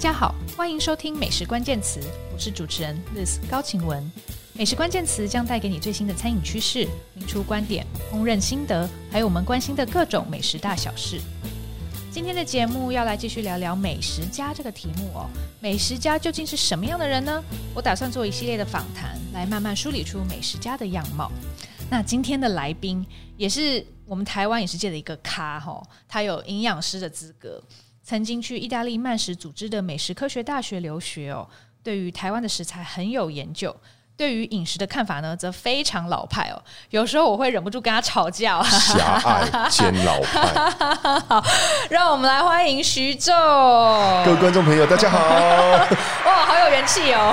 大家好，欢迎收听《美食关键词》，我是主持人 Liz 高晴雯。美食关键词将带给你最新的餐饮趋势、名厨观点、烹饪心得，还有我们关心的各种美食大小事。今天的节目要来继续聊聊美食家这个题目哦。美食家究竟是什么样的人呢？我打算做一系列的访谈，来慢慢梳理出美食家的样貌。那今天的来宾也是我们台湾饮食界的一个咖哈，他有营养师的资格。曾经去意大利曼食组织的美食科学大学留学哦，对于台湾的食材很有研究，对于饮食的看法呢，则非常老派哦。有时候我会忍不住跟他吵架。狭隘兼老派。好，让我们来欢迎徐昼。各位观众朋友，大家好。哇，好有元气哦！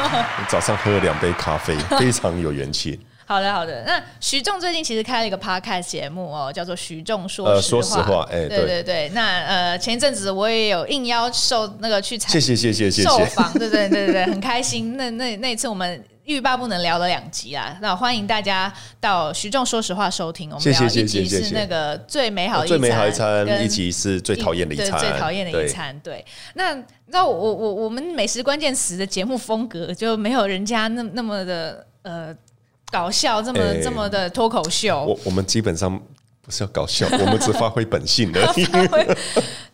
早上喝了两杯咖啡，非常有元气。好的，好的。那徐仲最近其实开了一个 podcast 节目哦，叫做《徐仲说实话》。呃，说实话，哎、欸，对对对。那呃，前一阵子我也有应邀受那个去采，谢谢谢谢谢谢受访，对对对对对，很开心。那那那一次我们欲罢不能聊了两集啊，那欢迎大家到徐仲说实话收听。我们聊一集是那个最美好的一餐，最美好一餐，一集是最讨厌的一餐，最讨厌的一餐。对，那你知道我我我们美食关键词的节目风格就没有人家那那么的呃。搞笑这么、欸、这么的脱口秀，我我们基本上不是要搞笑，我们只发挥本性的。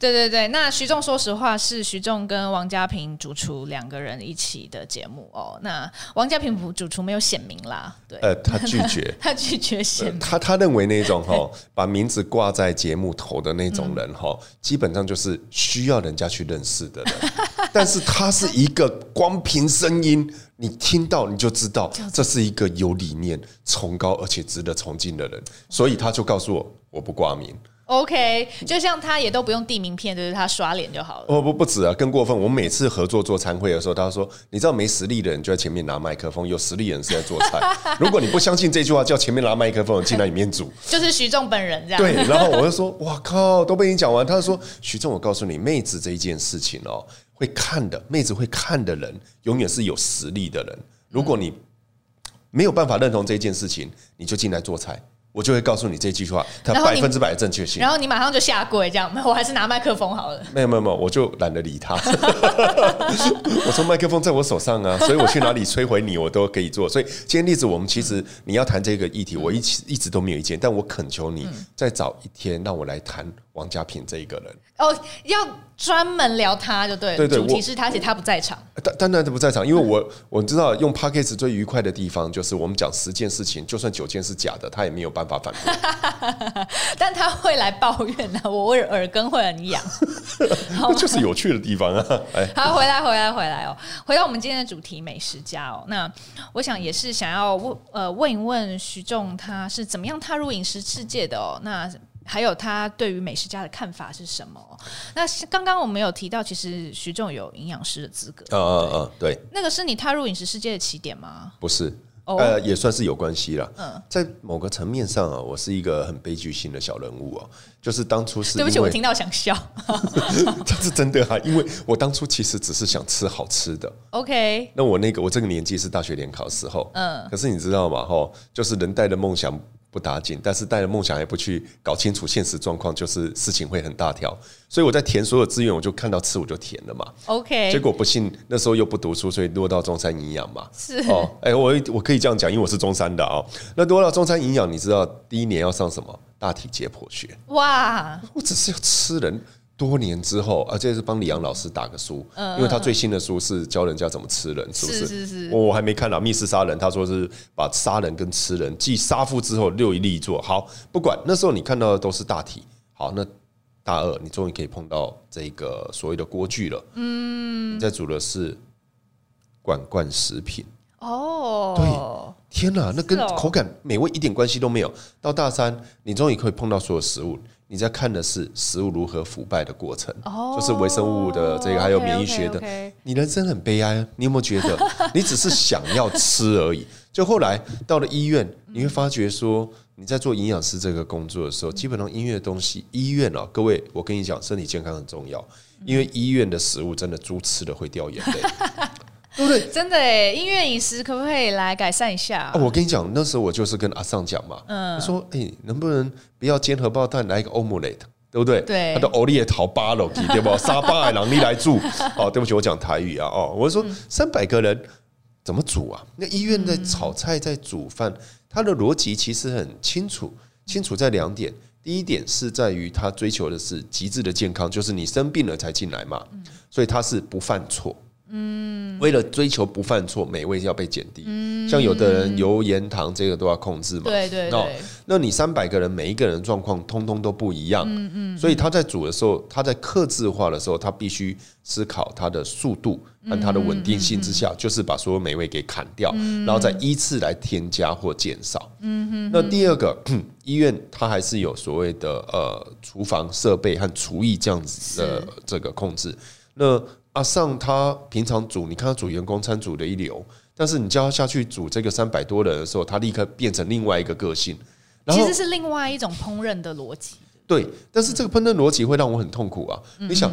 对对对，那徐仲说实话是徐仲跟王家平主厨两个人一起的节目哦。那王家平主厨没有显名啦，对，呃，他拒绝，他拒绝显名、呃。他他认为那种哈，把名字挂在节目头的那种人哈，嗯、基本上就是需要人家去认识的人。但是他是一个光凭声音，你听到你就知道这是一个有理念、崇高而且值得崇敬的人，所以他就告诉我，我不挂名。OK，就像他也都不用递名片，就是他刷脸就好了。哦不不止啊，更过分。我们每次合作做餐会的时候，他说：“你知道没实力的人就在前面拿麦克风，有实力的人是在做菜。如果你不相信这句话，叫前面拿麦克风进来里面煮。”就是徐仲本人这样。对，然后我就说：“哇靠，都被你讲完。”他说：“徐仲，我告诉你，妹子这一件事情哦，会看的妹子会看的人，永远是有实力的人。如果你没有办法认同这件事情，你就进来做菜。”我就会告诉你这句话，它百分之百的正确性。然后你马上就下跪，这样，我还是拿麦克风好了。没有没有没有，我就懒得理他。我说麦克风在我手上啊，所以我去哪里摧毁你，我都可以做。所以今天例子，我们其实你要谈这个议题，我一一直都没有意见，但我恳求你再找一天让我来谈王家平这一个人。哦，要专门聊他就对了。对对，主题是他，而且他不在场。当当然他不在场，因为我 我知道用 p a c k a g e 最愉快的地方就是我们讲十件事情，就算九件是假的，他也没有办法反驳。但他会来抱怨呢，我耳根会很痒。这就是有趣的地方啊！哎，好，回来回来回来哦，回到我们今天的主题美食家哦。那我想也是想要问呃问一问徐仲，他是怎么样踏入饮食世界的哦？那还有他对于美食家的看法是什么？那刚刚我们有提到，其实徐仲有营养师的资格。嗯嗯嗯，对。那个是你踏入饮食世界的起点吗？不是，呃，也算是有关系了。嗯，在某个层面上啊，我是一个很悲剧性的小人物啊。就是当初是，对不起，我听到想笑。这是真的啊，因为我当初其实只是想吃好吃的。OK。那我那个我这个年纪是大学联考的时候，嗯。可是你知道吗？哈，就是人带的梦想。不打紧，但是带着梦想也不去搞清楚现实状况，就是事情会很大条。所以我在填所有志愿，我就看到吃我就填了嘛。OK，结果不幸那时候又不读书，所以落到中山营养嘛。是哦，哎，我我可以这样讲，因为我是中山的啊。那落到中山营养，你知道第一年要上什么？大体解剖学。哇，我只是要吃人。多年之后，啊，这是帮李阳老师打个书，因为他最新的书是教人家怎么吃人，是不是？是是是。我还没看到密室杀人，他说是把杀人跟吃人继杀父之后六一力作好。不管那时候你看到的都是大体，好，那大二你终于可以碰到这个所谓的锅具了。嗯，你在煮的是罐罐食品哦。对，天哪，那跟口感美味一点关系都没有。到大三，你终于可以碰到所有食物。你在看的是食物如何腐败的过程，就是微生物的这个，还有免疫学的。你人生很悲哀，你有没有觉得，你只是想要吃而已？就后来到了医院，你会发觉说，你在做营养师这个工作的时候，基本上医院的东西，医院啊，各位，我跟你讲，身体健康很重要，因为医院的食物真的猪吃了会掉眼泪。对不对？真的哎，医院饮食可不可以来改善一下？啊，我跟你讲，那时候我就是跟阿尚讲嘛，嗯，他说，哎，能不能不要煎荷包蛋，来一个 omelette？对不对？对，他的欧丽桃八楼，对不？沙巴海狼你来住 哦，对不起，我讲台语啊哦，我说三百个人怎么煮啊？那医院在炒菜，在煮饭，他的逻辑其实很清楚，清楚在两点。第一点是在于他追求的是极致的健康，就是你生病了才进来嘛，所以他是不犯错。嗯，为了追求不犯错，美味要被减低。嗯，像有的人油盐糖这个都要控制嘛。对对对。那你三百个人，每一个人状况通通都不一样。嗯嗯。所以他在煮的时候，他在克制化的时候，他必须思考它的速度和它的稳定性之下，就是把所有美味给砍掉，然后再依次来添加或减少。嗯哼。那第二个，医院它还是有所谓的呃厨房设备和厨艺这样子的这个控制。那阿尚他平常煮，你看他煮员工餐煮的一流，但是你叫他下去煮这个三百多人的时候，他立刻变成另外一个个性。其实是另外一种烹饪的逻辑。对，但是这个烹饪逻辑会让我很痛苦啊！你想，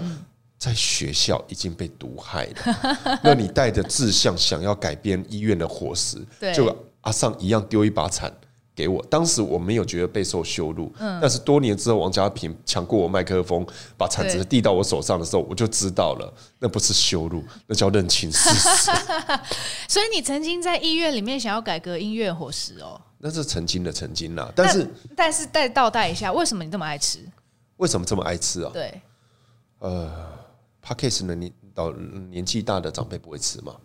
在学校已经被毒害了，那你带着志向想要改变医院的伙食，就阿尚一样丢一把铲。给我，当时我没有觉得备受羞辱，嗯，但是多年之后，王家平抢过我麦克风，把铲子递到我手上的时候，我就知道了，那不是羞辱，那叫认清事实。所以你曾经在医院里面想要改革音乐伙食哦？那是曾经的曾经啦，但是但是再倒带一下，为什么你这么爱吃？为什么这么爱吃啊？对，呃，Podcast 呢？你到年纪大的长辈不会吃嘛？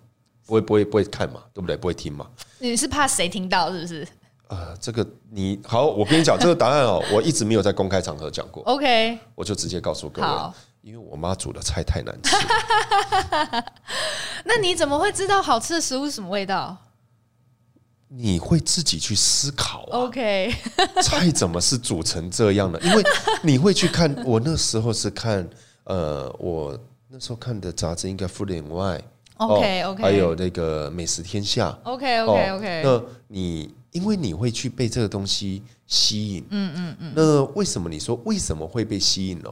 不会不会不会看嘛？对不对？不会听嘛？你是怕谁听到是不是？呃，这个你好，我跟你讲这个答案哦，我一直没有在公开场合讲过。OK，我就直接告诉各位，因为我妈煮的菜太难吃。那你怎么会知道好吃的食物是什么味道？你会自己去思考啊。OK，菜怎么是煮成这样的？因为你会去看，我那时候是看，呃，我那时候看的杂志应该《Food and Wine》。OK OK，还有那个《美食天下》。OK OK OK，那你。因为你会去被这个东西吸引，嗯嗯嗯。那为什么你说为什么会被吸引呢？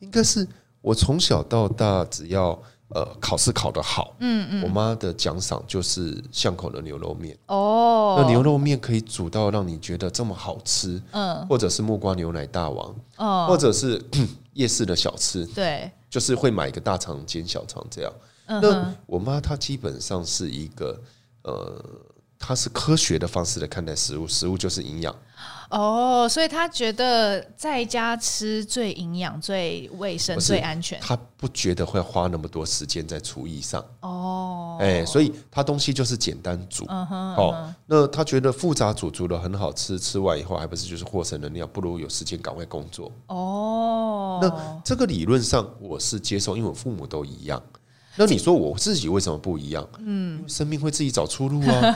应该是我从小到大，只要呃考试考得好，嗯嗯，我妈的奖赏就是巷口的牛肉面。哦，那牛肉面可以煮到让你觉得这么好吃，嗯，或者是木瓜牛奶大王，哦，或者是 夜市的小吃，对，就是会买一个大肠煎小肠这样。那我妈她基本上是一个呃。他是科学的方式来看待食物，食物就是营养。哦，所以他觉得在家吃最营养、最卫生、最安全。他不觉得会花那么多时间在厨艺上。哦，哎，所以他东西就是简单煮。嗯哼，哦，那他觉得复杂煮煮的很好吃，吃完以后还不是就是获胜能量，不如有时间赶快工作。哦，那这个理论上我是接受，因为我父母都一样。那你说我自己为什么不一样？嗯，生命会自己找出路啊，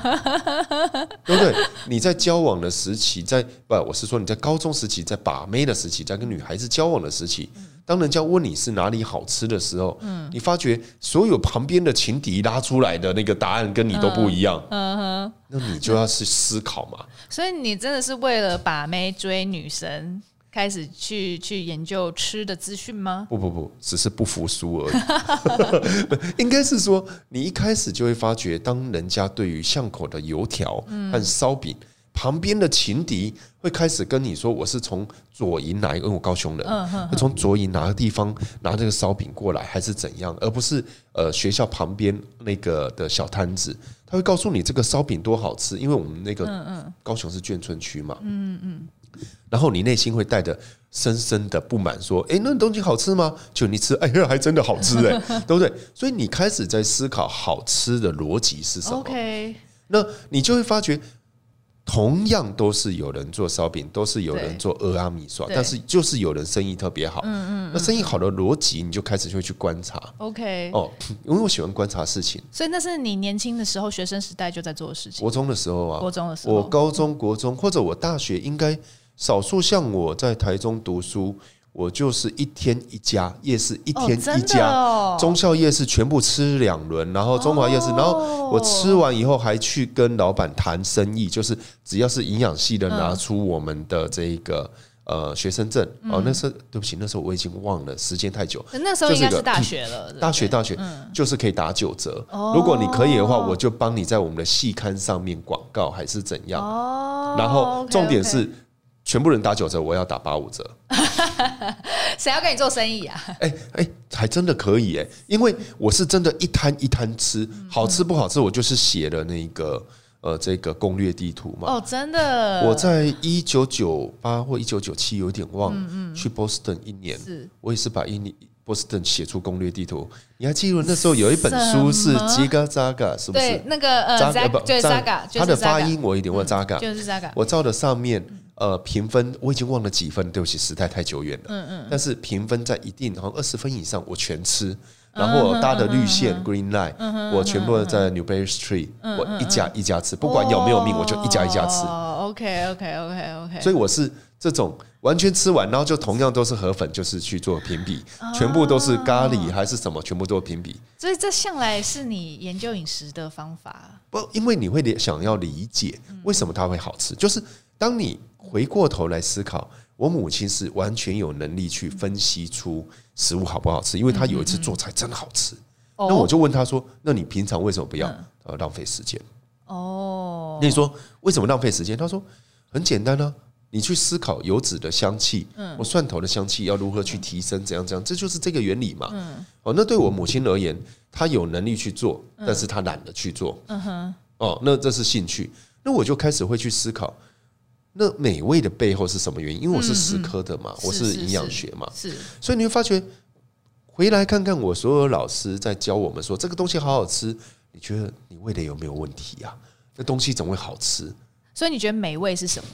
对不对？你在交往的时期，在不，我是说你在高中时期，在把妹的时期，在跟女孩子交往的时期，当人家问你是哪里好吃的时候，嗯，你发觉所有旁边的情敌拉出来的那个答案跟你都不一样，嗯哼，那你就要去思考嘛。所以你真的是为了把妹追女生，开始去去研究吃的资讯吗？不不不，只是不服输而已。应该是说，你一开始就会发觉，当人家对于巷口的油条和烧饼旁边的情敌会开始跟你说：“我是从左营哪一个？因为我高雄人，从左营哪个地方拿这个烧饼过来，还是怎样？而不是呃学校旁边那个的小摊子，他会告诉你这个烧饼多好吃，因为我们那个高雄是眷村区嘛。嗯嗯。然后你内心会带着深深的不满，说：“哎，那东西好吃吗？就你吃，哎呀，还真的好吃哎，对不对？”所以你开始在思考好吃的逻辑是什么？OK，那你就会发觉，同样都是有人做烧饼，都是有人做俄阿米刷，但是就是有人生意特别好。嗯嗯，那生意好的逻辑，你就开始就会去观察。OK，哦，因为我喜欢观察事情，所以那是你年轻的时候，学生时代就在做的事情。国中的时候啊，国中的时候，我高中、国中或者我大学应该。少数像我在台中读书，我就是一天一家夜市，一天一家中校夜市全部吃两轮，然后中华夜市，然后我吃完以后还去跟老板谈生意，就是只要是营养系的拿出我们的这个呃学生证。哦，那时候对不起，那时候我已经忘了，时间太久，那时候应该是大学了，大学大学就是可以打九折，如果你可以的话，我就帮你在我们的系刊上面广告还是怎样，然后重点是。全部人打九折，我要打八五折。谁要跟你做生意啊？哎哎，还真的可以哎，因为我是真的一摊一摊吃，好吃不好吃，我就是写了那个呃这个攻略地图嘛。哦，真的。我在一九九八或一九九七有点忘嗯去波士顿一年，我也是把一年。波士顿写出攻略地图，你还记得那时候有一本书是吉嘎扎嘎，是不是？对，那个呃，扎嘎，就是扎嘎，它的发音我有点忘，扎嘎就是扎嘎。我照的上面呃评分，我已经忘了几分，对不起，时代太久远了。嗯嗯。但是评分在一定好像二十分以上，我全吃。然后我搭的绿线 Green Line，我全部在 Newbury Street，我一家一家吃，不管有没有命，我就一家一家吃。哦 OK OK OK OK。所以我是这种。完全吃完，然后就同样都是河粉，就是去做评比，全部都是咖喱还是什么，全部都评比。所以这向来是你研究饮食的方法。不，因为你会想要理解为什么它会好吃，就是当你回过头来思考，我母亲是完全有能力去分析出食物好不好吃，因为她有一次做菜真的好吃。那我就问她说：“那你平常为什么不要？呃，浪费时间。”哦，那你说为什么浪费时间？她说很简单呢。你去思考油脂的香气，嗯，我蒜头的香气要如何去提升，怎样怎样，这就是这个原理嘛。嗯哦，那对我母亲而言，她有能力去做，但是她懒得去做。嗯哼哦，那这是兴趣。那我就开始会去思考，那美味的背后是什么原因？因为我是食科的嘛，我是营养学嘛，是。所以你会发觉，回来看看我所有老师在教我们说这个东西好好吃，你觉得你味蕾有没有问题啊？那东西怎么会好吃？所以你觉得美味是什么？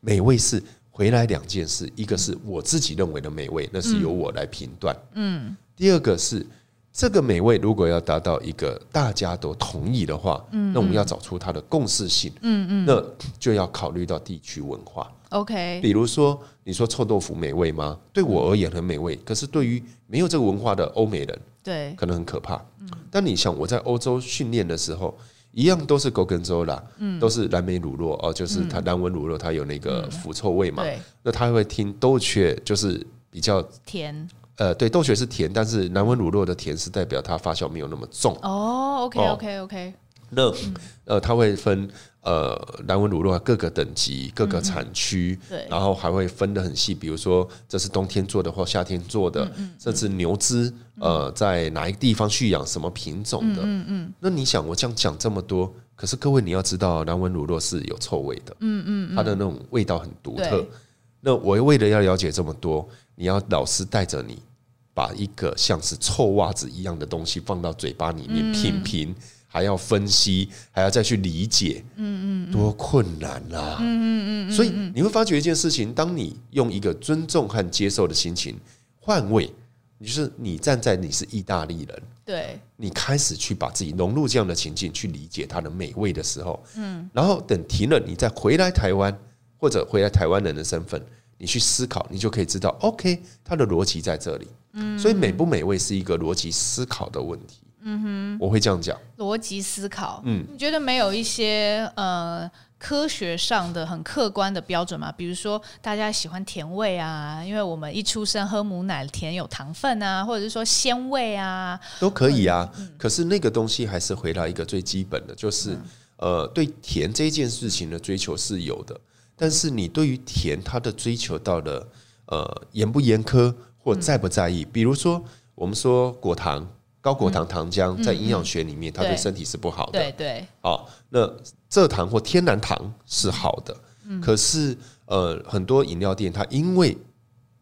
美味是回来两件事，一个是我自己认为的美味，那是由我来评断。嗯，第二个是这个美味如果要达到一个大家都同意的话，嗯，那我们要找出它的共识性。嗯嗯，那就要考虑到地区文化。OK，比如说你说臭豆腐美味吗？对我而言很美味，可是对于没有这个文化的欧美人，对，可能很可怕。嗯，但你想我在欧洲训练的时候。一样都是 Gorgonzola，都是蓝莓乳酪哦，就是它蓝纹乳酪，它有那个腐臭味嘛。那他会听豆雀，就是比较甜。呃，对，豆血是甜，但是蓝纹乳酪的甜是代表它发酵没有那么重。哦，OK OK OK。那呃，它会分。呃，蓝纹乳酪各个等级、各个产区，对，然后还会分得很细，比如说这是冬天做的或夏天做的，甚至牛只，呃，在哪一个地方蓄养什么品种的，嗯嗯。那你想，我这样讲这么多，可是各位你要知道，南文乳酪是有臭味的，嗯嗯，它的那种味道很独特。那我为了要了解这么多，你要老师带着你，把一个像是臭袜子一样的东西放到嘴巴里面品评。还要分析，还要再去理解，嗯嗯，多困难啊！嗯嗯嗯，所以你会发觉一件事情：当你用一个尊重和接受的心情换位，就是你站在你是意大利人，对，你开始去把自己融入这样的情境，去理解它的美味的时候，嗯，然后等停了，你再回来台湾，或者回来台湾人的身份，你去思考，你就可以知道，OK，它的逻辑在这里，嗯，所以美不美味是一个逻辑思考的问题。嗯哼，我会这样讲，逻辑思考。嗯，你觉得没有一些呃科学上的很客观的标准吗？比如说大家喜欢甜味啊，因为我们一出生喝母奶，甜有糖分啊，或者是说鲜味啊，都可以啊。嗯，可是那个东西还是回到一个最基本的，就是呃，对甜这件事情的追求是有的，但是你对于甜它的追求到了呃严不严苛或在不在意？比如说我们说果糖。高果糖糖浆在营养学里面，它对身体是不好的。对对。好，那蔗糖或天然糖是好的。可是呃，很多饮料店它因为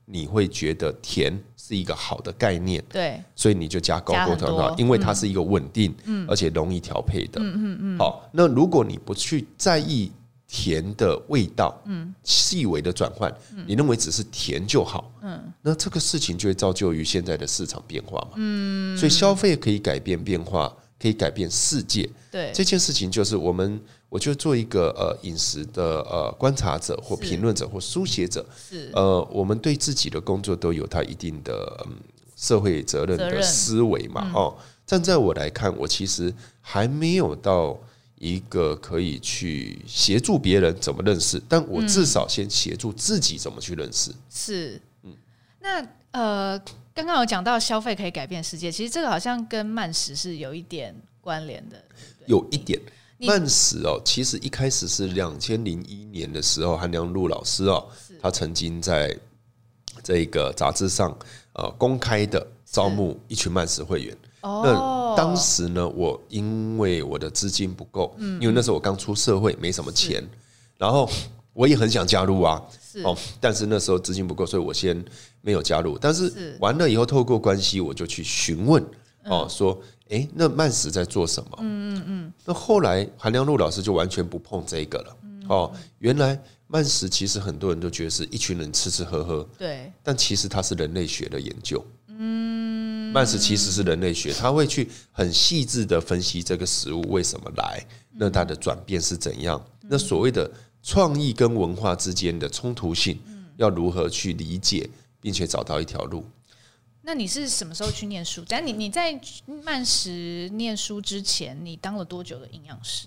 你会觉得甜是一个好的概念，对，所以你就加高果糖糖，因为它是一个稳定，而且容易调配的。嗯嗯嗯。好，那如果你不去在意。甜的味道，嗯，细微的转换，你认为只是甜就好，嗯，那这个事情就会造就于现在的市场变化嘛，嗯，所以消费可以改变变化，可以改变世界，对，这件事情就是我们，我就做一个呃饮食的呃观察者或评论者或书写者，是，呃，我们对自己的工作都有它一定的嗯社会责任的思维嘛，哦，站在我来看，我其实还没有到。一个可以去协助别人怎么认识，但我至少先协助自己怎么去认识。是，嗯，那呃，刚刚有讲到消费可以改变世界，其实这个好像跟慢食是有一点关联的。有一点，慢食哦，其实一开始是两千零一年的时候，韩良露老师哦，他曾经在这个杂志上呃公开的招募一群慢食会员。那当时呢，我因为我的资金不够，嗯因为那时候我刚出社会，没什么钱，然后我也很想加入啊，哦，但是那时候资金不够，所以我先没有加入。但是完了以后，透过关系，我就去询问哦，说，哎，那慢食在做什么？嗯嗯嗯。那后来韩良露老师就完全不碰这个了。哦，原来慢食其实很多人都觉得是一群人吃吃喝喝，对，但其实它是人类学的研究。嗯，慢食其实是人类学，他会去很细致的分析这个食物为什么来，那它的转变是怎样？那所谓的创意跟文化之间的冲突性，要如何去理解，并且找到一条路？那你是什么时候去念书？但你你在曼食念书之前，你当了多久的营养师？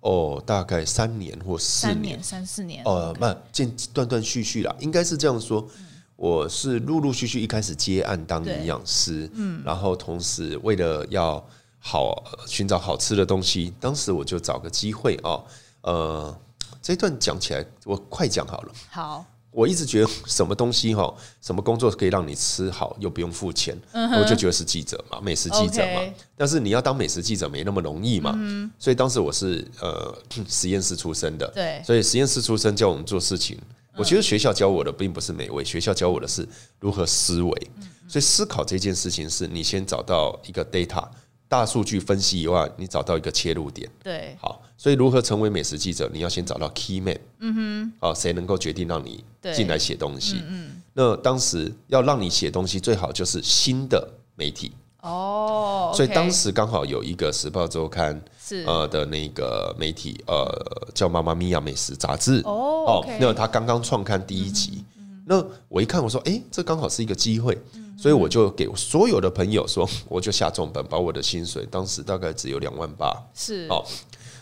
哦，大概三年或四年，三年三四年。呃，慢，间断断续续啦，应该是这样说。我是陆陆续续一开始接案当营养师，嗯，然后同时为了要好寻找好吃的东西，当时我就找个机会哦，呃，这段讲起来我快讲好了。好，我一直觉得什么东西哈，什么工作可以让你吃好又不用付钱，我就觉得是记者嘛，美食记者嘛。但是你要当美食记者没那么容易嘛，嗯所以当时我是呃实验室出身的，对，所以实验室出身教我们做事情。我觉得学校教我的并不是美味，学校教我的是如何思维。所以思考这件事情，是你先找到一个 data 大数据分析以外，你找到一个切入点。对，好，所以如何成为美食记者，你要先找到 key man。嗯哼，好，谁能够决定让你进来写东西？嗯，那当时要让你写东西，最好就是新的媒体。哦，所以当时刚好有一个《时报周刊》是。呃的那个媒体呃叫《妈妈咪呀美食杂志》哦，那他刚刚创刊第一集，那我一看我说，哎，这刚好是一个机会，所以我就给所有的朋友说，我就下重本，把我的薪水当时大概只有两万八，是。哦，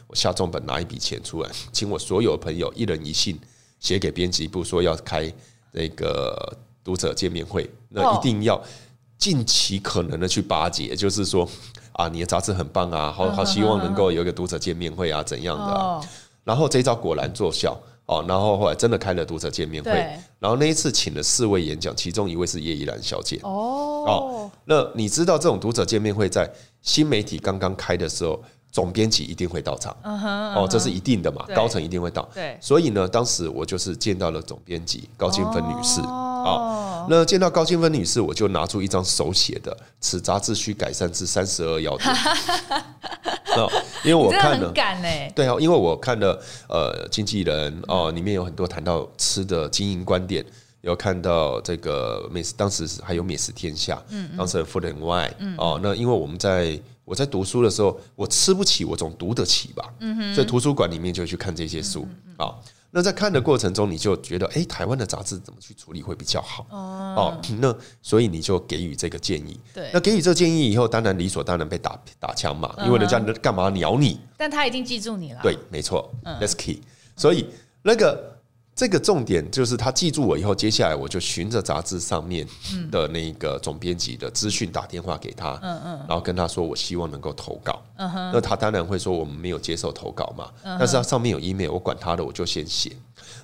我下重本拿一笔钱出来，请我所有朋友一人一信写给编辑部，说要开那个读者见面会，那一定要。尽其可能的去巴结，就是说啊，你的杂志很棒啊，好好希望能够有一个读者见面会啊，怎样的、啊？然后这一招果然奏效哦，然后后来真的开了读者见面会，然后那一次请了四位演讲，其中一位是叶依兰小姐哦。那你知道这种读者见面会在新媒体刚刚开的时候，总编辑一定会到场。哦，这是一定的嘛，高层一定会到。对，所以呢，当时我就是见到了总编辑高金芬女士。啊。那见到高清芬女士，我就拿出一张手写的“此杂志需改善至三十二要点”。因为我看了，对啊，因为我看了呃，经纪人哦，里面有很多谈到吃的经营观点，有看到这个美食，当时还有美食天下，嗯，当时 Food and Wine 哦，那因为我们在我在读书的时候，我吃不起，我总读得起吧，嗯哼，所以图书馆里面就去看这些书啊。那在看的过程中，你就觉得，哎、欸，台湾的杂志怎么去处理会比较好？哦，那所以你就给予这个建议。对，那给予这个建议以后，当然理所当然被打打枪嘛，因为人家干嘛鸟你？但他已经记住你了。对，没错，That's key。所以那个。这个重点就是他记住我以后，接下来我就循着杂志上面的那个总编辑的资讯打电话给他，嗯嗯，然后跟他说我希望能够投稿，嗯哼，那他当然会说我们没有接受投稿嘛，但是他上面有 email，我管他的，我就先写。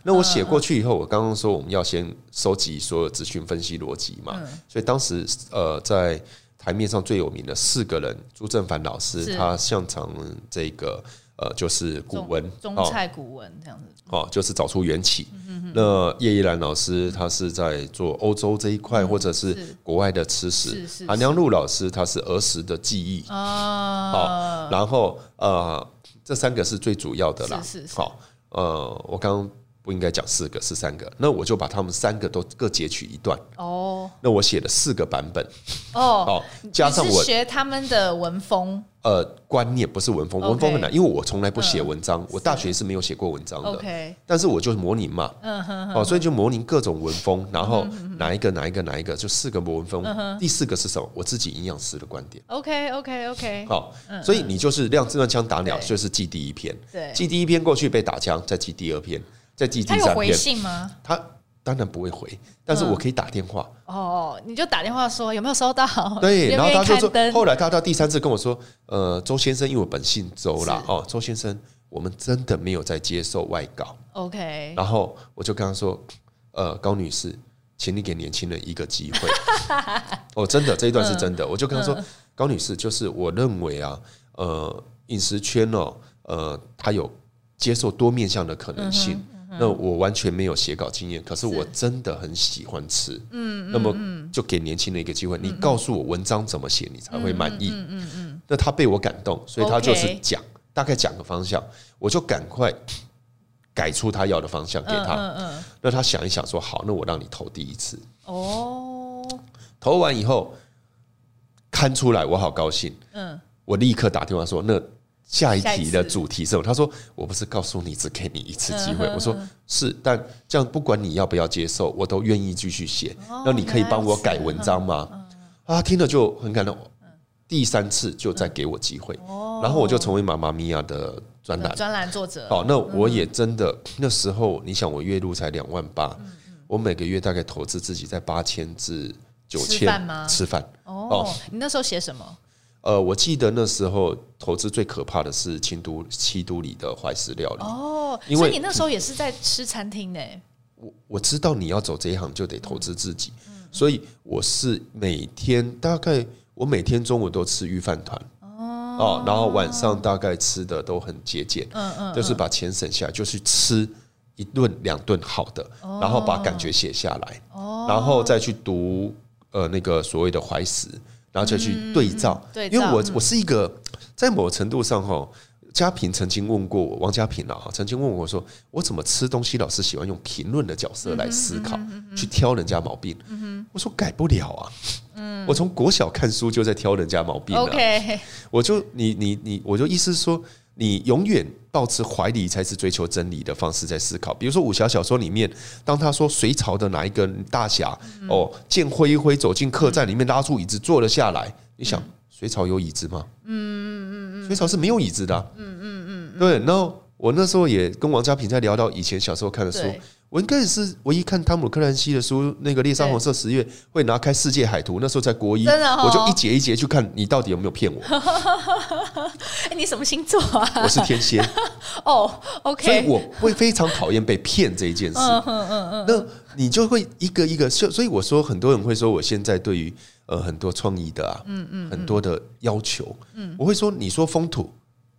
那我写过去以后，我刚刚说我们要先收集所有资讯，分析逻辑嘛，所以当时呃在台面上最有名的四个人，朱正凡老师，他擅长这个。呃，就是古文，中菜古文这样子，哦，就是找出缘起。那叶一兰老师，他是在做欧洲这一块，或者是国外的吃食。韩良露老师，他是儿时的记忆。哦，然后呃，这三个是最主要的啦。好，呃，我刚刚。不应该讲四个，是三个。那我就把他们三个都各截取一段。哦。那我写了四个版本。哦。加上我学他们的文风。呃，观念不是文风，文风很难，因为我从来不写文章，我大学是没有写过文章的。OK。但是我就是模拟嘛。嗯哼。哦，所以就模拟各种文风，然后哪一个哪一个哪一个，就四个文风。第四个是什么？我自己营养师的观点。OK OK OK。好。所以你就是亮这段枪打鸟，就是记第一篇。对。记第一篇过去被打枪，再记第二篇。在第三篇，他有回信吗？他当然不会回，但是我可以打电话。哦，你就打电话说有没有收到？对，然后他就说，后来他到第三次跟我说，呃，周先生，因为我本姓周啦，哦，周先生，我们真的没有在接受外稿。OK，然后我就跟他说，呃，高女士，请你给年轻人一个机会。哦，真的，这一段是真的。我就跟他说，高女士，就是我认为啊，呃，饮食圈哦，呃，它有接受多面向的可能性。那我完全没有写稿经验，可是我真的很喜欢吃。嗯，那么就给年轻人一个机会，你告诉我文章怎么写，你才会满意。嗯嗯嗯。那他被我感动，所以他就是讲，大概讲个方向，我就赶快 改出他要的方向给他。嗯嗯。那他想一想说好，那我让你投第一次。哦。投完以后，看出来我好高兴。嗯。我立刻打电话说那。下一题的主题是什么？他说：“我不是告诉你只给你一次机会。”我说：“是，但这样不管你要不要接受，我都愿意继续写。那你可以帮我改文章吗？”啊，听了就很感动。第三次就再给我机会，然后我就成为妈妈咪呀的专栏专栏作者。好，那我也真的那时候，你想我月入才两万八，我每个月大概投资自己在八千至九千吃饭吗？吃饭哦，你那时候写什么？呃，我记得那时候投资最可怕的是清都七都里的怀石料理哦，因为所以你那时候也是在吃餐厅呢。我我知道你要走这一行就得投资自己，所以我是每天大概我每天中午都吃御饭团哦，然后晚上大概吃的都很节俭，嗯嗯，就是把钱省下来，就去吃一顿两顿好的，然后把感觉写下来，然后再去读呃那个所谓的怀石。然后再去对照，因为我我是一个在某程度上哈，嘉平曾经问过我，王嘉平啊，曾经问我说，我怎么吃东西老是喜欢用评论的角色来思考，去挑人家毛病。我说改不了啊，我从国小看书就在挑人家毛病了。我就你你你，我就意思是说。你永远抱持怀疑才是追求真理的方式在思考。比如说武侠小说里面，当他说隋朝的哪一个大侠哦，剑挥一挥走进客栈里面，拉出椅子坐了下来，你想隋朝有椅子吗？嗯嗯嗯隋朝是没有椅子的。嗯嗯嗯。对，然后我那时候也跟王家平在聊到以前小时候看的书。我应该也是唯一看汤姆克兰西的书，那个《猎杀红色十月》会拿开世界海图。那时候在国一，我就一节一节去看，你到底有没有骗我？哎，你什么星座啊？我是天蝎。哦，OK。所以我会非常讨厌被骗这一件事。嗯嗯嗯。那你就会一个一个，所以我说很多人会说，我现在对于呃很多创意的啊，嗯嗯，很多的要求，嗯，我会说，你说风土，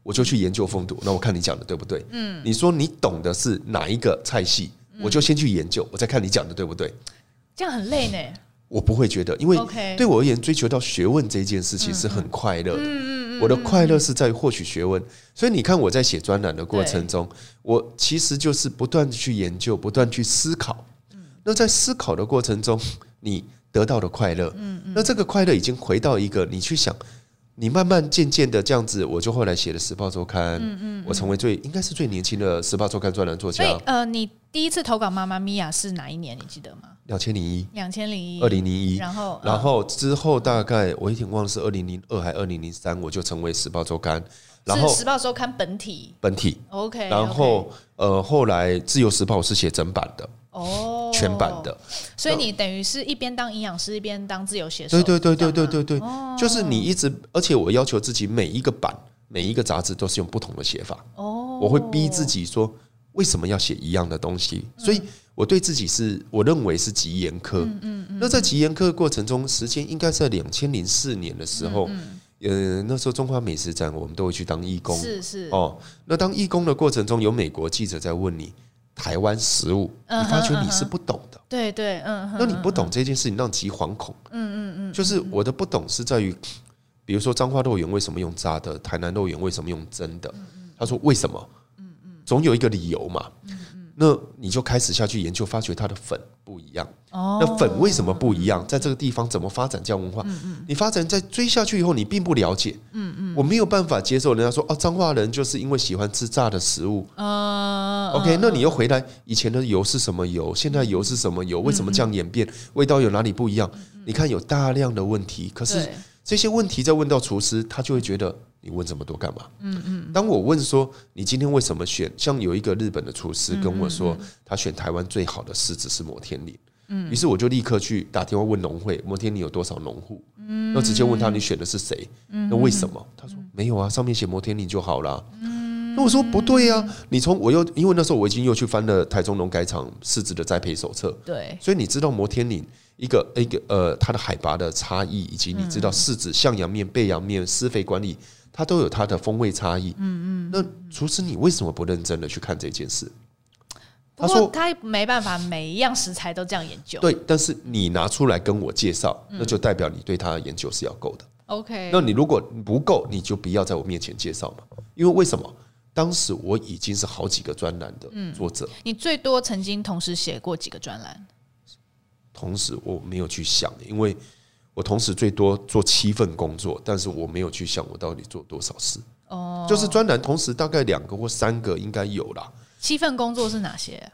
我就去研究风土。那我看你讲的对不对？嗯，你说你懂的是哪一个菜系？我就先去研究，我再看你讲的对不对？这样很累呢。我不会觉得，因为对我而言，追求到学问这件事情是很快乐的。我的快乐是在于获取学问。所以你看我在写专栏的过程中，我其实就是不断的去研究，不断去思考。那在思考的过程中，你得到的快乐，那这个快乐已经回到一个你去想。你慢慢渐渐的这样子，我就后来写了《时报周刊》，嗯嗯，我成为最应该是最年轻的《时报周刊》专栏作家。所以，呃，你第一次投稿《妈妈咪呀》是哪一年？你记得吗？两千零一，两千零一，二零零一。然后，然后之后大概我有点忘了是二零零二还是二零零三，我就成为《时报周刊》。然后，《时报周刊》本体，本体。OK。然后，呃，后来《自由时报》我是写整版的。哦，全版的，所以你等于是一边当营养师一边当自由写手，对对对对对对对，就是你一直，而且我要求自己每一个版每一个杂志都是用不同的写法，哦，我会逼自己说为什么要写一样的东西，所以我对自己是我认为是极严苛，嗯嗯，那在极严苛的过程中，时间应该是在两千零四年的时候，呃，那时候中华美食展我们都会去当义工，是是。哦，那当义工的过程中，有美国记者在问你。台湾食物，你发觉你是不懂的，对对，嗯，那你不懂这件事情，让极惶恐，嗯嗯嗯，就是我的不懂是在于，比如说彰化肉圆为什么用炸的，台南肉圆为什么用蒸的？他说为什么？嗯嗯，总有一个理由嘛。那你就开始下去研究，发觉它的粉不一样。哦，那粉为什么不一样？在这个地方怎么发展这样文化？嗯嗯，你发展在追下去以后，你并不了解。嗯嗯，我没有办法接受人家说哦，彰化人就是因为喜欢吃炸的食物。啊，OK，那你又回来，以前的油是什么油？现在油是什么油？为什么这样演变？味道有哪里不一样？你看有大量的问题，可是这些问题再问到厨师，他就会觉得。你问这么多干嘛？嗯嗯。当我问说你今天为什么选？像有一个日本的厨师跟我说，他选台湾最好的柿子是摩天岭。嗯。于是我就立刻去打电话问农会，摩天岭有多少农户？嗯。那直接问他你选的是谁？那为什么？他说没有啊，上面写摩天岭就好了。嗯。那我说不对呀、啊，你从我又因为那时候我已经又去翻了台中农改场柿子的栽培手册，对，所以你知道摩天岭一个一个呃它的海拔的差异，以及你知道柿子向阳面、背阳面施肥管理，它都有它的风味差异。嗯嗯，那厨师你为什么不认真的去看这件事？他说他没办法每一样食材都这样研究。对，但是你拿出来跟我介绍，那就代表你对他的研究是要够的。OK，那你如果不够，你就不要在我面前介绍嘛。因为为什么？当时我已经是好几个专栏的作者。你最多曾经同时写过几个专栏？同时我没有去想，因为我同时最多做七份工作，但是我没有去想我到底做多少事。哦，就是专栏同时大概两个或三个应该有啦。七份工作是哪些？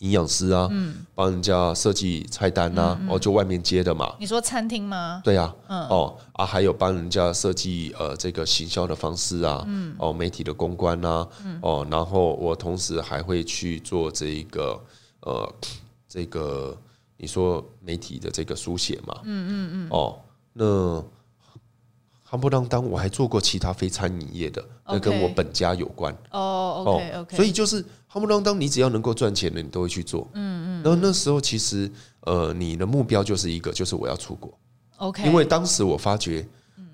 营养师啊，嗯帮人家设计菜单啊，哦，就外面接的嘛。你说餐厅吗？对呀，哦啊，还有帮人家设计呃这个行销的方式啊，嗯哦，媒体的公关啊，哦，然后我同时还会去做这一个呃这个你说媒体的这个书写嘛，嗯嗯嗯，哦，那。夯不啷当，我还做过其他非餐饮业的，那跟我本家有关。哦，OK OK。所以就是夯不啷当，你只要能够赚钱的，你都会去做。嗯嗯。然后那时候其实，呃，你的目标就是一个，就是我要出国。OK。因为当时我发觉，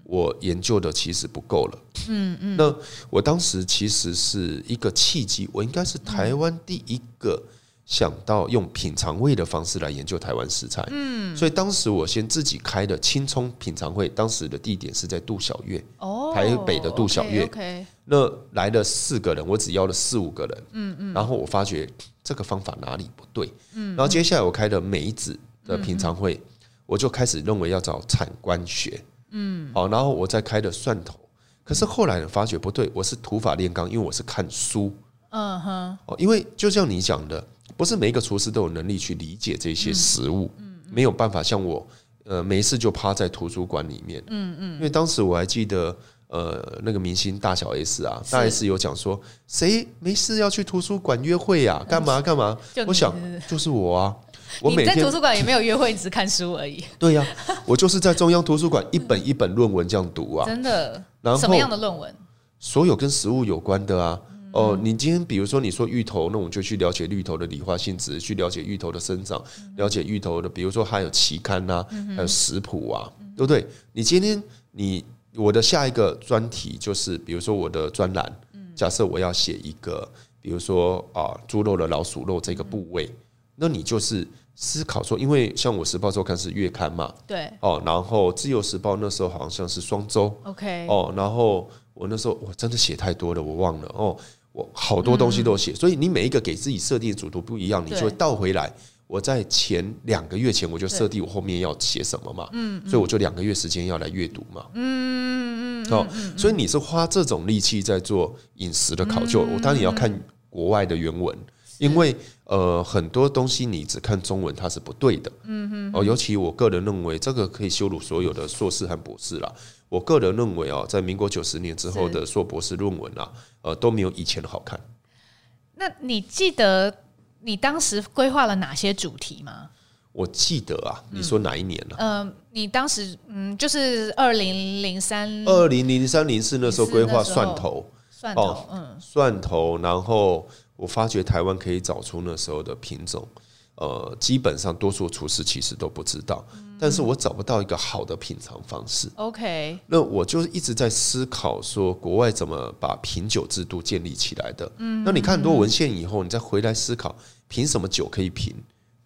我研究的其实不够了。嗯嗯。那我当时其实是一个契机，我应该是台湾第一个。想到用品尝会的方式来研究台湾食材，嗯，所以当时我先自己开的青葱品尝会，当时的地点是在杜小月，哦，台北的杜小月，OK，那来了四个人，我只要了四五个人，嗯嗯，然后我发觉这个方法哪里不对，嗯，然后接下来我开的梅子的品尝会，我就开始认为要找产官学，嗯，好，然后我再开的蒜头，可是后来呢发觉不对，我是土法炼钢，因为我是看书，嗯哼，哦，因为就像你讲的。不是每一个厨师都有能力去理解这些食物，没有办法像我，呃，没事就趴在图书馆里面，嗯嗯，因为当时我还记得，呃，那个明星大小 S 啊，大 S 有讲说，谁没事要去图书馆约会呀？干嘛干嘛？我想就是我啊，我每天在图书馆也没有约会，只看书而已。对呀，我就是在中央图书馆一本一本论文这样读啊，真的。然后什么样的论文？所有跟食物有关的啊。哦，你今天比如说你说芋头，那我们就去了解芋头的理化性质，去了解芋头的生长，了解芋头的，比如说还有期刊呐，还有食谱啊，对不对？你今天你我的下一个专题就是，比如说我的专栏，假设我要写一个，比如说啊猪肉的老鼠肉这个部位，那你就是思考说，因为像我时报周刊是月刊嘛，对，哦，然后自由时报那时候好像是双周，OK，哦，然后我那时候我真的写太多了，我忘了哦。我好多东西都写，所以你每一个给自己设定的主图不一样，你就会倒回来。我在前两个月前我就设定我后面要写什么嘛，所以我就两个月时间要来阅读嘛，嗯嗯嗯哦，所以你是花这种力气在做饮食的考究，我当然也要看国外的原文，因为呃很多东西你只看中文它是不对的，嗯嗯哦，尤其我个人认为这个可以羞辱所有的硕士和博士了。我个人认为啊，在民国九十年之后的硕博士论文啊，呃，都没有以前的好看。那你记得你当时规划了哪些主题吗？我记得啊，你说哪一年呢？嗯，呃，你当时嗯，就是二零零三、二零零三、零四那时候规划蒜头，蒜头，嗯，蒜头。然后我发觉台湾可以找出那时候的品种。呃，基本上多数厨师其实都不知道，但是我找不到一个好的品尝方式。OK，那我就一直在思考说，国外怎么把品酒制度建立起来的？嗯，那你看很多文献以后，你再回来思考，凭什么酒可以品？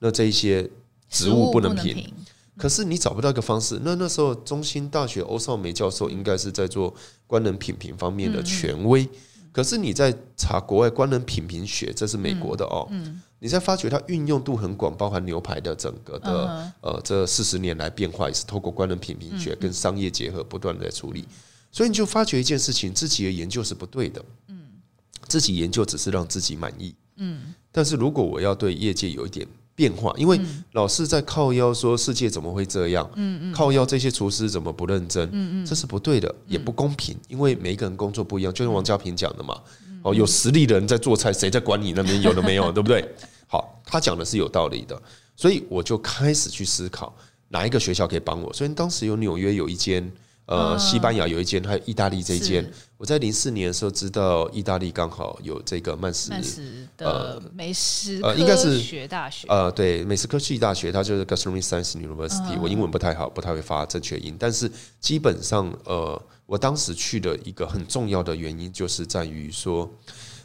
那这一些植物不能品？可是你找不到一个方式。那那时候，中兴大学欧少梅教授应该是在做官能品评方面的权威。可是你在查国外官能品评学，这是美国的哦。你在发觉它运用度很广，包含牛排的整个的呃，这四十年来变化也是透过官能品评学跟商业结合，不断的在处理。所以你就发觉一件事情，自己的研究是不对的。嗯，自己研究只是让自己满意。嗯，但是如果我要对业界有一点变化，因为老是在靠腰说世界怎么会这样？嗯嗯，靠腰这些厨师怎么不认真？嗯嗯，这是不对的，也不公平，因为每一个人工作不一样。就像王家平讲的嘛。哦，有实力的人在做菜，谁在管你那边有的没有，对不对？好，他讲的是有道理的，所以我就开始去思考哪一个学校可以帮我。所以当时有纽约有一间呃，西班牙有一间，还有意大利这一间。我在零四年的时候知道意大利刚好有这个曼斯，曼斯的美食呃，应该是学大学，呃，对，美食科技大学，它就是 Gastronomy Science University。我英文不太好，不太会发正确音，但是基本上，呃，我当时去的一个很重要的原因，就是在于说，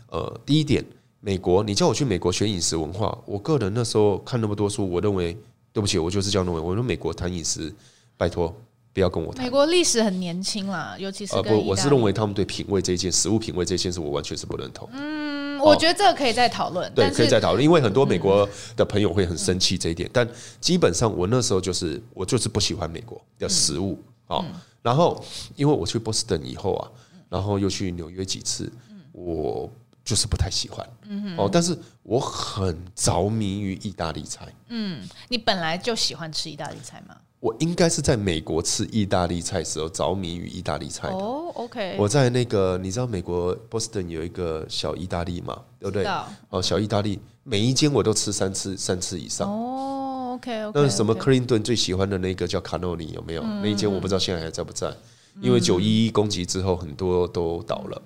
呃，第一点，美国，你叫我去美国学饮食文化，我个人那时候看那么多书，我认为，对不起，我就是这样认为，我说美国谈饮食，拜托。不要跟我谈。美国历史很年轻啦，尤其是呃不，我是认为他们对品味这一件，食物品味这一件事，我完全是不认同。嗯，我觉得这个可以再讨论。对，可以再讨论，因为很多美国的朋友会很生气这一点。但基本上，我那时候就是我就是不喜欢美国的食物啊。然后，因为我去波士顿以后啊，然后又去纽约几次，我就是不太喜欢。嗯哦，但是我很着迷于意大利菜。嗯，你本来就喜欢吃意大利菜吗？我应该是在美国吃意大利菜时候着迷于意大利菜的。哦，OK。我在那个，你知道美国波士顿有一个小意大利嘛？对不对？哦，小意大利，每一间我都吃三次，三次以上。哦，OK，OK。那什么克林顿最喜欢的那个叫卡诺尼有没有？那一间我不知道现在还在不在，因为九一一攻击之后很多都倒了。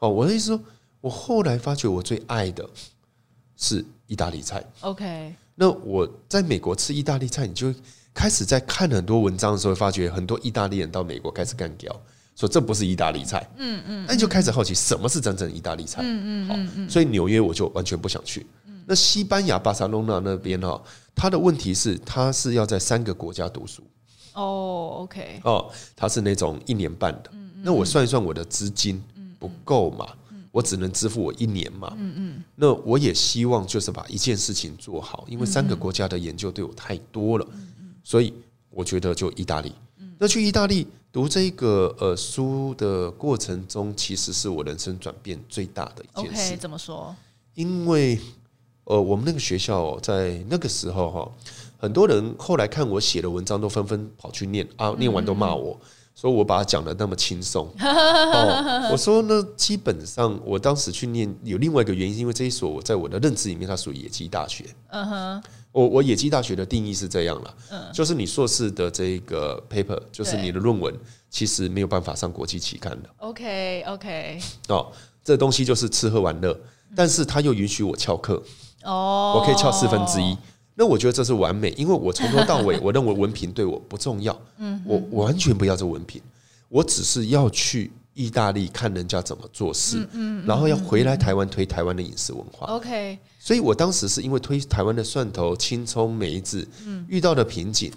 哦，我的意思说，我后来发觉我最爱的是意大利菜。OK。那我在美国吃意大利菜，你就。开始在看很多文章的时候，发觉很多意大利人到美国开始干掉，说这不是意大利菜。嗯嗯，那你就开始好奇什么是真正意大利菜。嗯嗯嗯，所以纽约我就完全不想去。那西班牙巴塞隆纳那边哈，他的问题是他是要在三个国家读书。哦，OK。哦，他是那种一年半的。那我算一算我的资金不够嘛，我只能支付我一年嘛。嗯嗯。那我也希望就是把一件事情做好，因为三个国家的研究对我太多了。所以我觉得就意大利，那去意大利读这个呃书的过程中，其实是我人生转变最大的一件事。怎么说？因为呃，我们那个学校在那个时候哈，很多人后来看我写的文章，都纷纷跑去念啊，念完都骂我说我把它讲的那么轻松。哦，我说呢基本上我当时去念有另外一个原因，因为这一所我在我的认知里面，它属于野鸡大学。嗯哼。我我野鸡大学的定义是这样了，嗯，就是你硕士的这个 paper，就是你的论文，其实没有办法上国际期刊的。OK OK，哦，这东西就是吃喝玩乐，但是他又允许我翘课，哦，我可以翘四分之一，那我觉得这是完美，因为我从头到尾，我认为文凭对我不重要，嗯，我完全不要这文凭，我只是要去。意大利看人家怎么做事嗯，然后要回来台湾推台湾的饮食文化。OK，所以我当时是因为推台湾的蒜头、青葱、梅子，嗯遇到的瓶颈。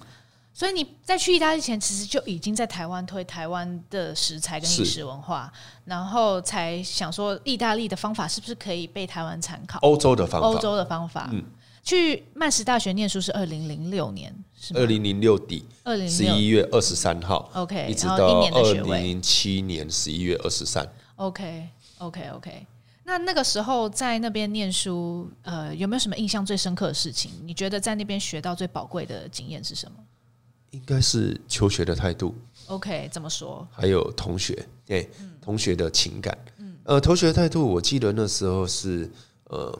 所以你在去意大利前，其实就已经在台湾推台湾的食材跟饮食文化，然后才想说意大利的方法是不是可以被台湾参考？欧洲的方法，欧洲的方法。嗯。去曼斯大学念书是二零零六年，是二零零六底，二零十一月二十三号，OK，一直到二零零七年十一月二十三，OK，OK，OK。那那个时候在那边念书，呃，有没有什么印象最深刻的事情？你觉得在那边学到最宝贵的经验是什么？应该是求学的态度。OK，怎么说？还有同学，对，同学的情感。嗯，呃，同学的态度，我记得那时候是，呃。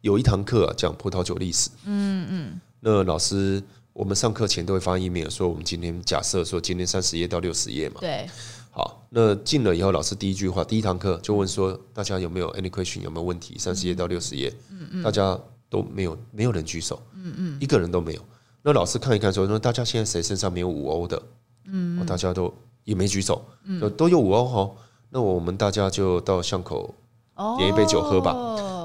有一堂课啊，讲葡萄酒历史。嗯嗯。那老师，我们上课前都会发 email 说，我们今天假设说今天三十页到六十页嘛。对。好，那进了以后，老师第一句话，第一堂课就问说，大家有没有 any question，有没有问题？三十页到六十页。嗯嗯。大家都没有，没有人举手。嗯嗯。一个人都没有。那老师看一看说，那大家现在谁身上没有五欧的？嗯。大家都也没举手。嗯。都有五欧哈。那我们大家就到巷口点一杯酒喝吧。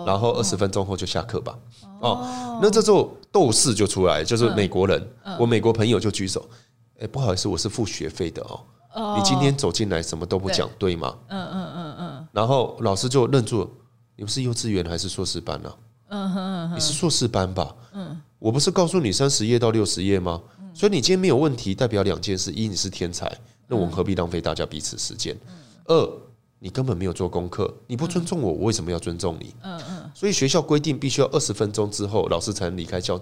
然后二十分钟后就下课吧。哦，那这时候斗士就出来，就是美国人。我美国朋友就举手，哎，不好意思，我是付学费的哦。你今天走进来什么都不讲，对吗？嗯嗯嗯嗯。然后老师就愣住了，你不是幼稚园还是硕士班呢？嗯哼，你是硕士班吧？嗯，我不是告诉你三十页到六十页吗？所以你今天没有问题，代表两件事：一，你是天才，那我们何必浪费大家彼此时间？二。你根本没有做功课，你不尊重我，我为什么要尊重你？嗯嗯。所以学校规定必须要二十分钟之后，老师才能离开教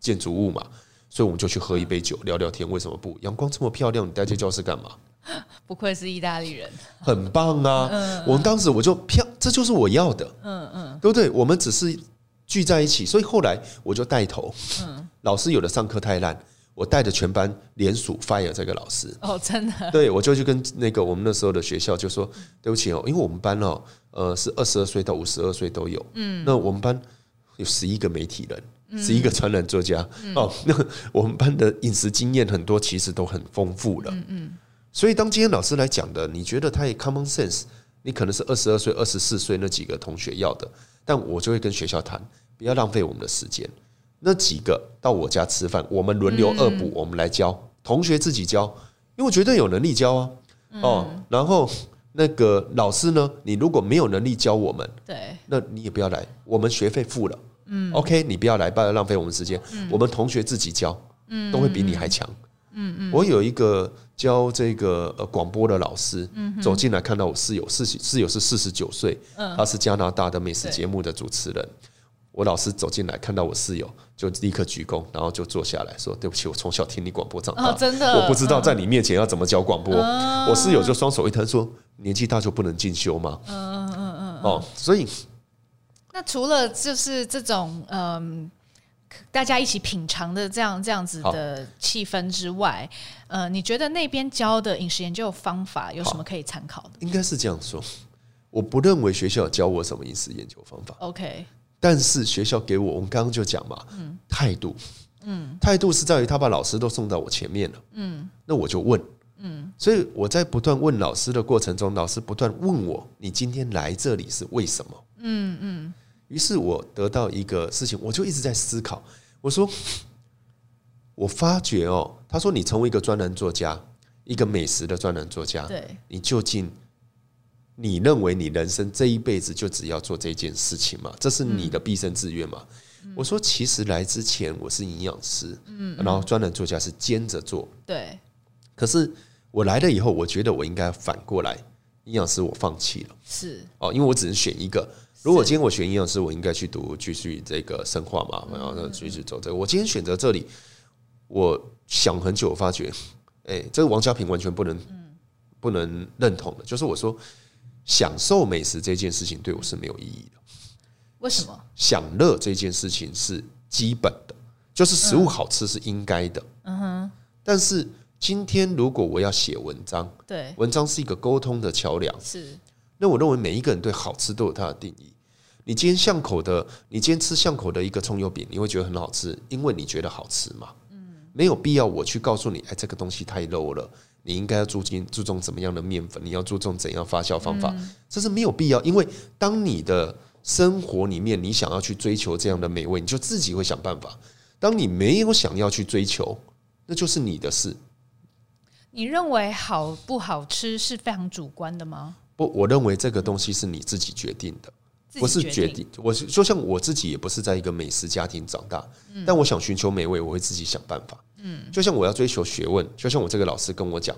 建筑物嘛。所以我们就去喝一杯酒，聊聊天。为什么不？阳光这么漂亮，你待在教室干嘛？不愧是意大利人，很棒啊！我们当时我就漂，这就是我要的。嗯嗯，对不对？我们只是聚在一起，所以后来我就带头。嗯，老师有的上课太烂。我带着全班联署 fire 这个老师。哦，真的？对，我就去跟那个我们那时候的学校就说，对不起哦，因为我们班哦，呃，是二十二岁到五十二岁都有。嗯，那我们班有十一个媒体人，十一个专栏作家。哦，那我们班的饮食经验很多，其实都很丰富了。嗯嗯。所以当今天老师来讲的，你觉得他也 common sense？你可能是二十二岁、二十四岁那几个同学要的，但我就会跟学校谈，不要浪费我们的时间。那几个到我家吃饭，我们轮流恶补，我们来教同学自己教，因为我绝对有能力教啊。哦，然后那个老师呢，你如果没有能力教我们，对，那你也不要来，我们学费付了，嗯，OK，你不要来，不要浪费我们时间。我们同学自己教，嗯都会比你还强。嗯嗯，我有一个教这个呃广播的老师，走进来看到我室友，室室友是四十九岁，他是加拿大的美食节目的主持人。我老师走进来看到我室友，就立刻鞠躬，然后就坐下来说：“对不起，我从小听你广播长大，真的，我不知道在你面前要怎么教广播。”我室友就双手一摊说：“年纪大就不能进修吗？”嗯嗯嗯哦，所以那除了就是这种嗯。大家一起品尝的这样这样子的气氛之外，呃，你觉得那边教的饮食研究方法有什么可以参考的？应该是这样说，我不认为学校教我什么饮食研究方法。OK，但是学校给我，我们刚刚就讲嘛，嗯，态度，嗯，态度是在于他把老师都送到我前面了，嗯，那我就问，嗯，所以我在不断问老师的过程中，老师不断问我，你今天来这里是为什么？嗯嗯。于是我得到一个事情，我就一直在思考。我说，我发觉哦，他说你成为一个专栏作家，一个美食的专栏作家，对，你究竟你认为你人生这一辈子就只要做这件事情吗？这是你的毕生志愿吗？我说，其实来之前我是营养师，嗯，然后专栏作家是兼着做，对。可是我来了以后，我觉得我应该反过来，营养师我放弃了，是哦，因为我只能选一个。如果今天我选营养师，我应该去读继续这个生化嘛，然后继续走这个。我今天选择这里，我想很久，我发觉，哎，这个王家平完全不能不能认同的，就是我说享受美食这件事情对我是没有意义的。为什么？享乐这件事情是基本的，就是食物好吃是应该的。嗯哼。但是今天如果我要写文章，对，文章是一个沟通的桥梁，是。那我认为每一个人对好吃都有他的定义。你今天巷口的，你今天吃巷口的一个葱油饼，你会觉得很好吃，因为你觉得好吃嘛。嗯，没有必要我去告诉你，哎，这个东西太 low 了，你应该要注重注重怎么样的面粉，你要注重怎样发酵方法，这是没有必要。因为当你的生活里面你想要去追求这样的美味，你就自己会想办法。当你没有想要去追求，那就是你的事。你认为好不好吃是非常主观的吗？不，我认为这个东西是你自己决定的，不是决定。我就像我自己也不是在一个美食家庭长大，但我想寻求美味，我会自己想办法。嗯，就像我要追求学问，就像我这个老师跟我讲，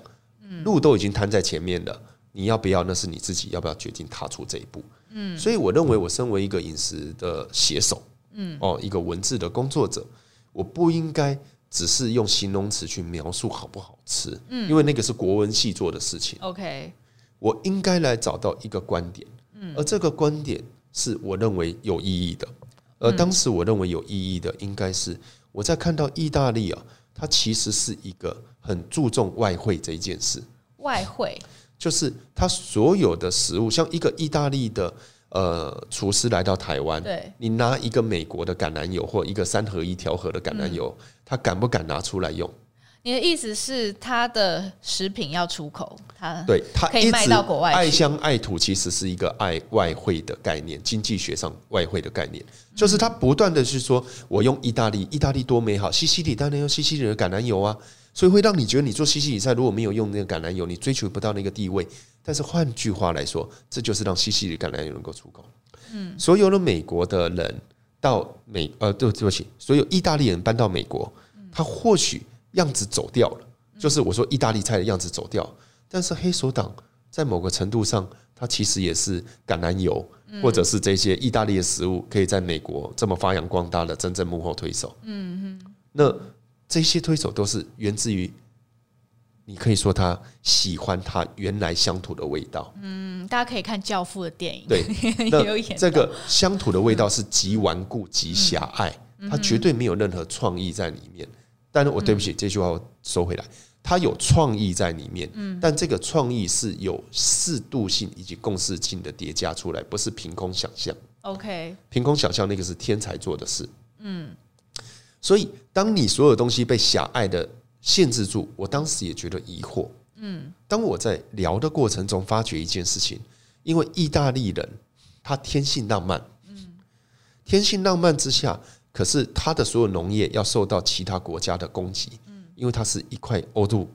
路都已经摊在前面了，你要不要？那是你自己要不要决定踏出这一步。嗯，所以我认为我身为一个饮食的写手，嗯，哦，一个文字的工作者，我不应该只是用形容词去描述好不好吃，嗯，因为那个是国文系做的事情。OK。我应该来找到一个观点，而这个观点是我认为有意义的。而当时我认为有意义的，应该是我在看到意大利啊，它其实是一个很注重外汇这一件事。外汇就是它所有的食物，像一个意大利的呃厨师来到台湾，对，你拿一个美国的橄榄油或一个三合一调和的橄榄油，他敢不敢拿出来用？你的意思是，它的食品要出口，它对它可以卖到国外。爱乡爱土其实是一个爱外汇的概念，经济学上外汇的概念，就是它不断的去说，我用意大利，意大利多美好，西西里当然用西西里的橄榄油啊，所以会让你觉得你做西西里菜如果没有用那个橄榄油，你追求不到那个地位。但是换句话来说，这就是让西西里橄榄油能够出口。嗯，所有的美国的人到美呃，对不起，所有意大利人搬到美国，他或许。样子走掉了，就是我说意大利菜的样子走掉。但是黑手党在某个程度上，它其实也是橄榄油，或者是这些意大利的食物，可以在美国这么发扬光大的真正幕后推手。嗯哼，那这些推手都是源自于，你可以说他喜欢他原来乡土的味道。嗯，大家可以看《教父》的电影，对，那这个乡土的味道是极顽固、极狭隘，它绝对没有任何创意在里面。但是我对不起，这句话我收回来。它有创意在里面，但这个创意是有适度性以及共识性的叠加出来，不是凭空想象。OK，凭空想象那个是天才做的事。嗯，所以当你所有东西被狭隘的限制住，我当时也觉得疑惑。嗯，当我在聊的过程中发觉一件事情，因为意大利人他天性浪漫，嗯，天性浪漫之下，可是它的所有农业要受到其他国家的攻击。因为它是一块欧度，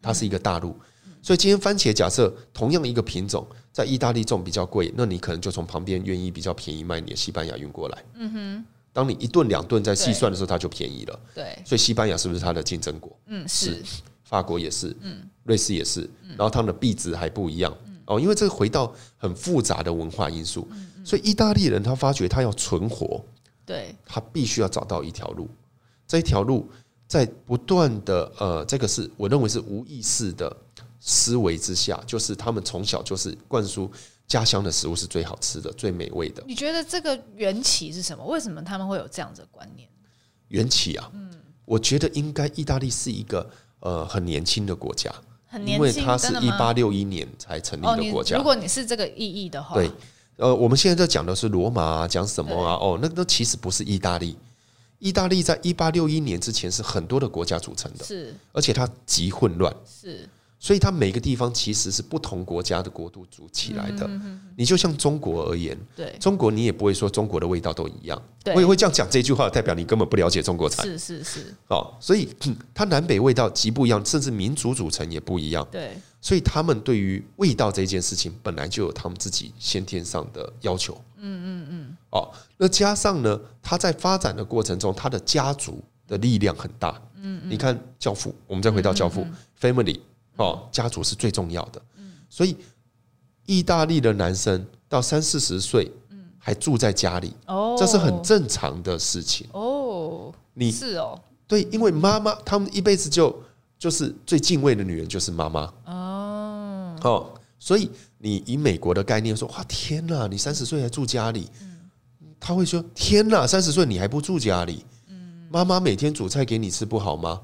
它是一个大陆，所以今天番茄假设同样一个品种在意大利种比较贵，那你可能就从旁边愿意比较便宜卖你的西班牙运过来。嗯哼，当你一顿两顿在细算的时候，它就便宜了。对，所以西班牙是不是它的竞争国？嗯，是。法国也是，嗯，瑞士也是，然后它们的币值还不一样。哦，因为这个回到很复杂的文化因素，所以意大利人他发觉他要存活，对，他必须要找到一条路，这一条路。在不断的呃，这个是我认为是无意识的思维之下，就是他们从小就是灌输家乡的食物是最好吃的、最美味的。你觉得这个缘起是什么？为什么他们会有这样子的观念？缘起啊，嗯，我觉得应该意大利是一个呃很年轻的国家，很年轻，因为它是一八六一年才成立的国家。如果你是这个意义的话，对，呃，我们现在在讲的是罗马啊，讲什么啊？哦，那那其实不是意大利。意大利在一八六一年之前是很多的国家组成的，是，而且它极混乱，是。所以它每个地方其实是不同国家的国度组起来的。你就像中国而言，对中国你也不会说中国的味道都一样。我也会这样讲这句话，代表你根本不了解中国菜。是是是。哦，所以它南北味道极不一样，甚至民族组成也不一样。对。所以他们对于味道这件事情本来就有他们自己先天上的要求。嗯嗯嗯。哦，那加上呢，他在发展的过程中，他的家族的力量很大。嗯嗯。你看《教父》，我们再回到《教父》，Family。哦，家族是最重要的。所以意大利的男生到三四十岁，还住在家里，这是很正常的事情。哦，你是哦，对，因为妈妈他们一辈子就就是最敬畏的女人就是妈妈。哦，哦，所以你以美国的概念说，哇，天哪，你三十岁还住家里？他会说，天哪，三十岁你还不住家里？妈妈每天煮菜给你吃不好吗？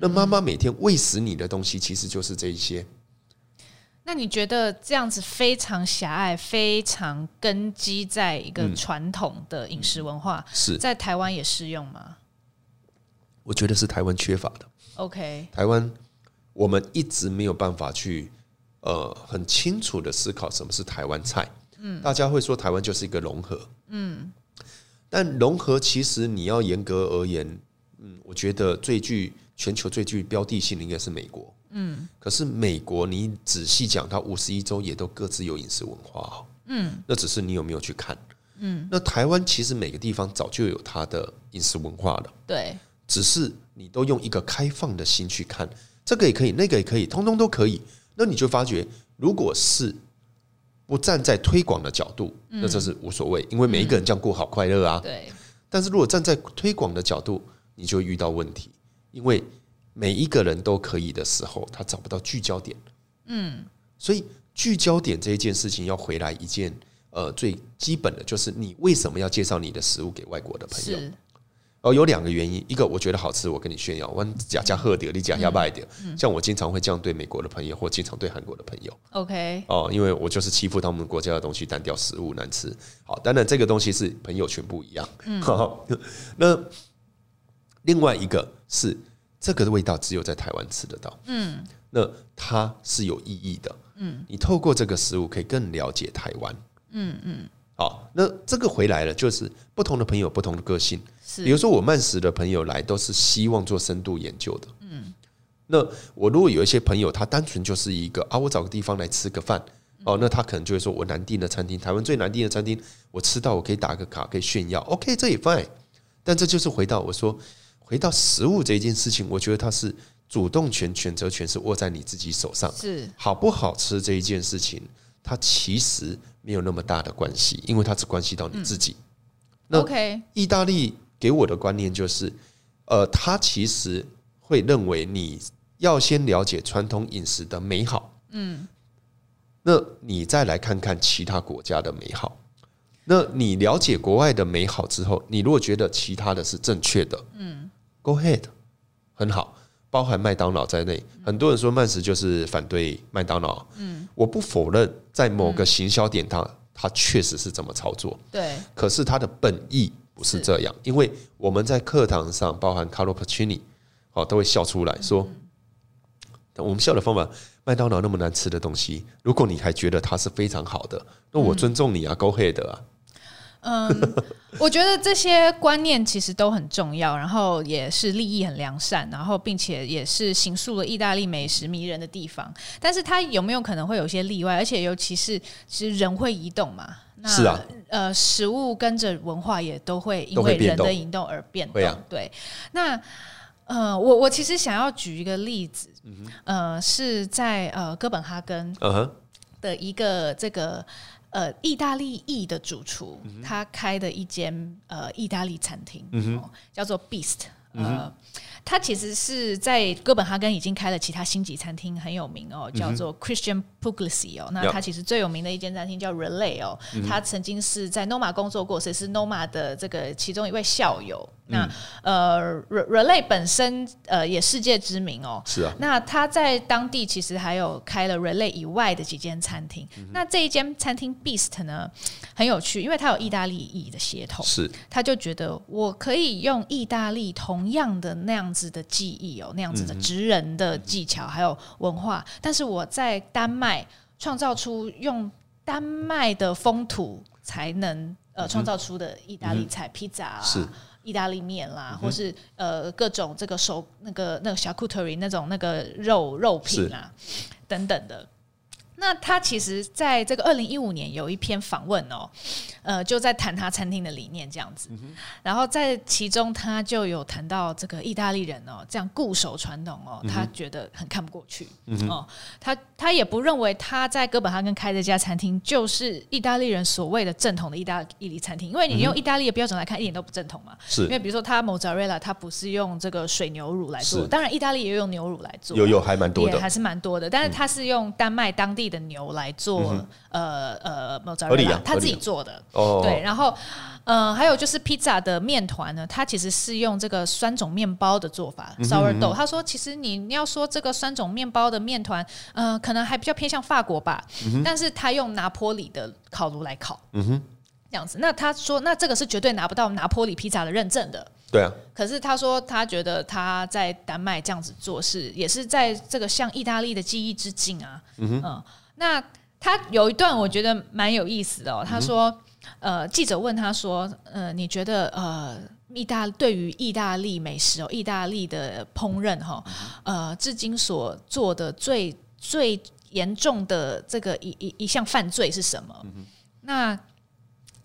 那妈妈每天喂食你的东西，其实就是这一些。那你觉得这样子非常狭隘、非常根基在一个传统的饮食文化，是在台湾也适用吗？我觉得是台湾缺乏的。OK，台湾我们一直没有办法去呃很清楚的思考什么是台湾菜。嗯，大家会说台湾就是一个融合。嗯，但融合其实你要严格而言，嗯，我觉得最具全球最具标的性的应该是美国，嗯，可是美国你仔细讲，它五十一州也都各自有饮食文化，嗯，那只是你有没有去看，嗯，那台湾其实每个地方早就有它的饮食文化了，对，只是你都用一个开放的心去看，这个也可以，那个也可以，通通都可以，那你就发觉，如果是不站在推广的角度，那这是无所谓，因为每一个人这样过好快乐啊，对，但是如果站在推广的角度，你就会遇到问题。因为每一个人都可以的时候，他找不到聚焦点。嗯，所以聚焦点这一件事情要回来一件呃最基本的就是你为什么要介绍你的食物给外国的朋友？哦，有两个原因，一个我觉得好吃，我跟你炫耀，我假假喝点，你假下卖点。像我经常会这样对美国的朋友，或经常对韩国的朋友。OK，哦，因为我就是欺负他们国家的东西单调，食物难吃。好，当然这个东西是朋友全不一样。嗯，那。另外一个是这个的味道只有在台湾吃得到，嗯，那它是有意义的，嗯，你透过这个食物可以更了解台湾，嗯嗯，好，那这个回来了，就是不同的朋友不同的个性，是，比如说我慢食的朋友来都是希望做深度研究的，嗯，那我如果有一些朋友他单纯就是一个啊，我找个地方来吃个饭，哦，那他可能就会说我难订的餐厅，台湾最难订的餐厅，我吃到我可以打个卡可以炫耀，OK，这也 fine，但这就是回到我说。回到食物这件事情，我觉得它是主动权、选择权是握在你自己手上。是好不好吃这一件事情，它其实没有那么大的关系，因为它只关系到你自己。那 OK，意大利给我的观念就是，呃，他其实会认为你要先了解传统饮食的美好，嗯，那你再来看看其他国家的美好。那你了解国外的美好之后，你如果觉得其他的是正确的，嗯。Go ahead，很好，包含麦当劳在内。很多人说曼食就是反对麦当劳，嗯，我不否认在某个行销点，它它确实是这么操作，对。可是它的本意不是这样，因为我们在课堂上，包含 Carlo Pacini，哦，都会笑出来说，我们笑的方法。麦当劳那么难吃的东西，如果你还觉得它是非常好的，那我尊重你啊，Go ahead 啊。嗯，我觉得这些观念其实都很重要，然后也是利益很良善，然后并且也是形塑了意大利美食迷人的地方。但是它有没有可能会有些例外？而且尤其是其实人会移动嘛，那是啊，呃，食物跟着文化也都会因为人的移动而变动。啊、对，那。呃，我我其实想要举一个例子，嗯、呃，是在呃哥本哈根的一个这个呃意大利裔的主厨，嗯、他开的一间呃意大利餐厅，嗯哦，叫做 Beast，呃。嗯他其实是在哥本哈根已经开了其他星级餐厅，很有名哦，叫做 Christian Puglisi 哦。那他其实最有名的一间餐厅叫 Relais 哦，他曾经是在 Noma 工作过，所以是 Noma 的这个其中一位校友。那呃，Relais 本身呃也世界知名哦。是啊。那他在当地其实还有开了 Relais 以外的几间餐厅。那这一间餐厅 Beast 呢很有趣，因为他有意大利裔的血统，是他就觉得我可以用意大利同样的那样子的技艺哦，那样子的职人的技巧，还有文化，但是我在丹麦创造出用丹麦的风土才能呃创造出的意大利菜，披萨啊，是。意大利面啦，或是呃各种这个手那个那个小 charcuterie 那种那个肉肉品啊等等的。那他其实在这个二零一五年有一篇访问哦，呃，就在谈他餐厅的理念这样子，然后在其中他就有谈到这个意大利人哦，这样固守传统哦，他觉得很看不过去。哦，他他也不认为他在哥本哈根开这家餐厅就是意大利人所谓的正统的意大利餐厅，因为你用意大利的标准来看，一点都不正统嘛，是。因为比如说他 mozzarella 他不是用这个水牛乳来做，当然意大利也用牛乳来做，有有还蛮多的，还是蛮多的，但是他是用丹麦当地的牛来做，嗯、呃呃，他自己做的，哦、对，然后呃，还有就是披萨的面团呢，它其实是用这个酸种面包的做法，sourdough。他说，其实你要说这个酸种面包的面团，呃，可能还比较偏向法国吧，嗯、但是他用拿坡里的烤炉来烤，嗯哼，这样子。那他说，那这个是绝对拿不到拿坡里披萨的认证的。对啊，可是他说他觉得他在丹麦这样子做是也是在这个向意大利的记忆致敬啊。嗯哼，嗯，那他有一段我觉得蛮有意思的哦。他说，呃，记者问他说，呃，你觉得呃，意大对于意大利美食哦，意大利的烹饪哈，呃，至今所做的最最严重的这个一一一项犯罪是什么？嗯，那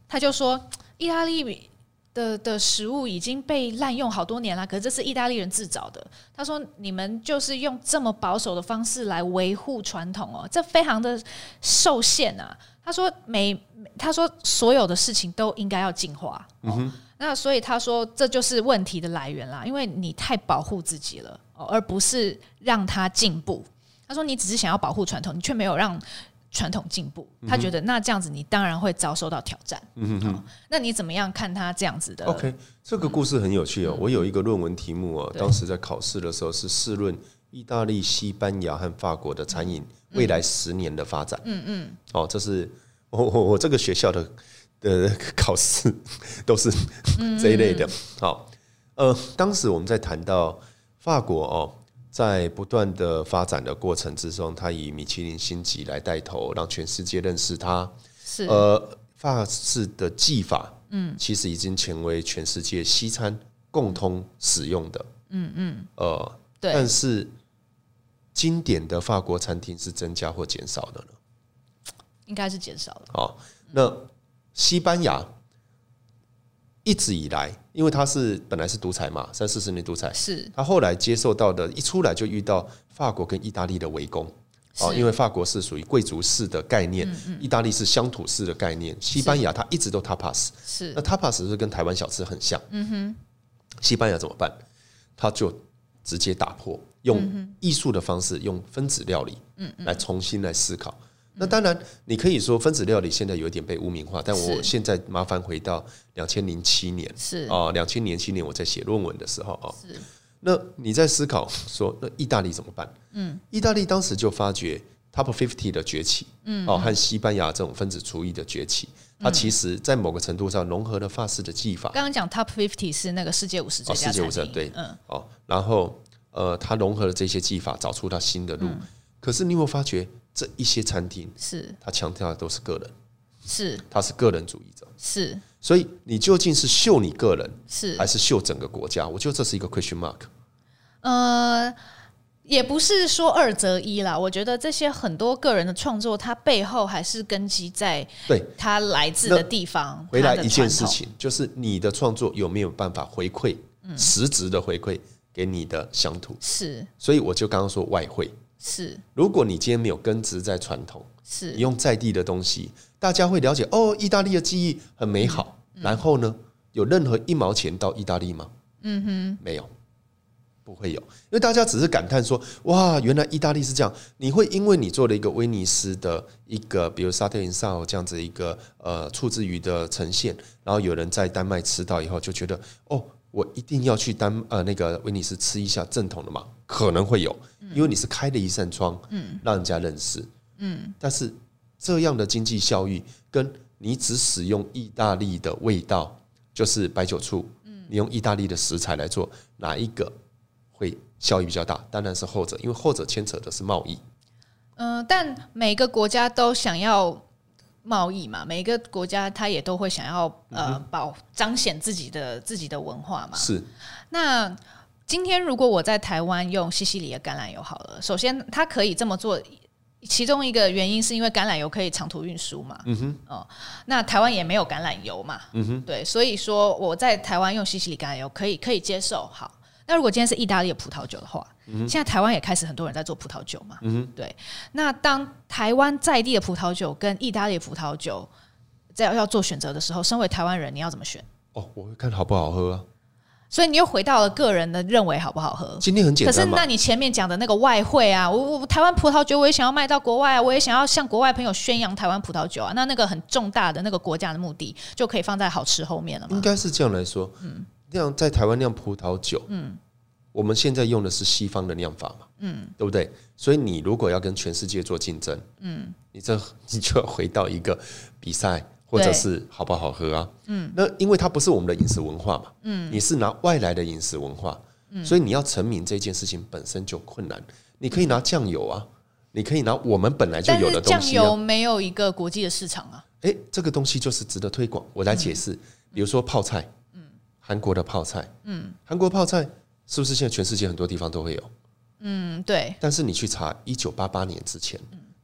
他就说，意大利。的的食物已经被滥用好多年了，可是这是意大利人自找的。他说：“你们就是用这么保守的方式来维护传统哦，这非常的受限啊。”他说：“每他说所有的事情都应该要进化。哦”嗯哼。那所以他说这就是问题的来源啦，因为你太保护自己了，而不是让它进步。他说：“你只是想要保护传统，你却没有让。”传统进步，他觉得那这样子你当然会遭受到挑战。嗯哼、哦，那你怎么样看他这样子的？OK，这个故事很有趣哦。嗯、我有一个论文题目哦，对当时在考试的时候是试论意大利、西班牙和法国的餐饮未来十年的发展。嗯嗯，哦，这是我我我这个学校的的考试都是这一类的。好，呃，当时我们在谈到法国哦。在不断的发展的过程之中，他以米其林星级来带头，让全世界认识他。是呃，法式的技法，嗯，其实已经成为全世界西餐共通使用的。嗯嗯，呃，对。但是经典的法国餐厅是增加或减少的呢？应该是减少了。哦，那西班牙。一直以来，因为他是本来是独裁嘛，三四十年独裁，是。他后来接受到的，一出来就遇到法国跟意大利的围攻，哦，因为法国是属于贵族式的概念，意大利是乡土式的概念，西班牙它一直都 tapas，是。那 tapas 是跟台湾小吃很像，嗯哼，西班牙怎么办？他就直接打破，用艺术的方式，用分子料理，嗯，来重新来思考。那当然，你可以说分子料理现在有一点被污名化，但我现在麻烦回到两千零七年，是。啊，两千零七年我在写论文的时候啊，是。那你在思考说，那意大利怎么办？嗯，意大利当时就发觉 Top Fifty 的崛起，嗯，哦，和西班牙这种分子厨艺的崛起，它其实在某个程度上融合了法式的技法。刚刚讲 Top Fifty 是那个世界五十最佳世界五十对，嗯，哦，然后呃，它融合了这些技法，找出它新的路。可是你有没有发觉，这一些餐厅是他强调的都是个人，是他是个人主义者，是。所以你究竟是秀你个人，是还是秀整个国家？我觉得这是一个 question mark。呃，也不是说二择一啦。我觉得这些很多个人的创作，它背后还是根基在对它来自的地方。回来一件事情，就是你的创作有没有办法回馈，嗯实质的回馈给你的乡土？是。所以我就刚刚说外烩是。如果你今天没有根植在传统，是你用在地的东西。大家会了解哦，意大利的记忆很美好。然后呢，有任何一毛钱到意大利吗？嗯哼，没有，不会有，因为大家只是感叹说：“哇，原来意大利是这样。”你会因为你做了一个威尼斯的一个，比如沙特银萨这样子一个呃出自鱼的呈现，然后有人在丹麦吃到以后就觉得：“哦，我一定要去丹呃那个威尼斯吃一下正统的嘛。”可能会有，因为你是开了一扇窗，嗯，让人家认识，嗯，但是。这样的经济效益，跟你只使用意大利的味道，就是白酒醋，嗯你用意大利的食材来做，哪一个会效益比较大？当然是后者，因为后者牵扯的是贸易。嗯，但每个国家都想要贸易嘛，每一个国家他也都会想要呃保彰显自己的自己的文化嘛。是。那今天如果我在台湾用西西里的橄榄油好了，首先它可以这么做。其中一个原因是因为橄榄油可以长途运输嘛，嗯哼，哦，那台湾也没有橄榄油嘛，嗯哼，对，所以说我在台湾用西西里橄榄油可以可以接受。好，那如果今天是意大利的葡萄酒的话，嗯，现在台湾也开始很多人在做葡萄酒嘛，嗯，对，那当台湾在地的葡萄酒跟意大利的葡萄酒在要做选择的时候，身为台湾人，你要怎么选？哦，我会看好不好喝啊。所以你又回到了个人的认为好不好喝？今天很简单。可是那你前面讲的那个外汇啊，我我台湾葡萄酒我也想要卖到国外啊，我也想要向国外朋友宣扬台湾葡萄酒啊。那那个很重大的那个国家的目的就可以放在好吃后面了吗？应该是这样来说。嗯，酿在台湾酿葡萄酒，嗯，我们现在用的是西方的酿法嘛，嗯，对不对？所以你如果要跟全世界做竞争，嗯，你这 你就要回到一个比赛。或者是好不好喝啊？嗯，那因为它不是我们的饮食文化嘛，嗯，你是拿外来的饮食文化，嗯，所以你要成名这件事情本身就困难。你可以拿酱油啊，你可以拿我们本来就有的东西。酱油没有一个国际的市场啊。哎，这个东西就是值得推广。我来解释，比如说泡菜，嗯，韩国的泡菜，嗯，韩国泡菜是不是现在全世界很多地方都会有？嗯，对。但是你去查一九八八年之前。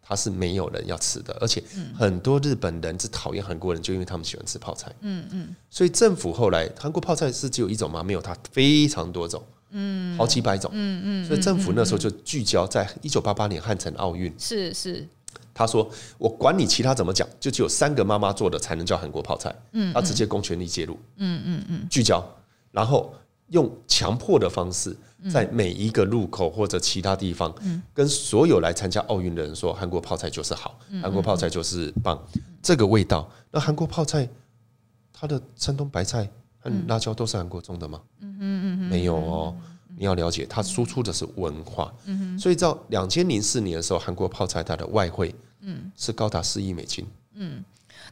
它是没有人要吃的，而且很多日本人是讨厌韩国人，就因为他们喜欢吃泡菜。嗯嗯，所以政府后来韩国泡菜是只有一种吗？没有，它非常多种，嗯，好几百种。嗯嗯，所以政府那时候就聚焦在一九八八年汉城奥运。是是，他说我管你其他怎么讲，就只有三个妈妈做的才能叫韩国泡菜。嗯，他直接公权力介入。嗯嗯嗯，聚焦，然后用强迫的方式。在每一个路口或者其他地方，跟所有来参加奥运的人说，韩国泡菜就是好，韩国泡菜就是棒，这个味道。那韩国泡菜，它的山东白菜和辣椒都是韩国种的吗？嗯嗯嗯没有哦。你要了解，它输出的是文化。所以到两千零四年的时候，韩国泡菜它的外汇，是高达四亿美金。嗯，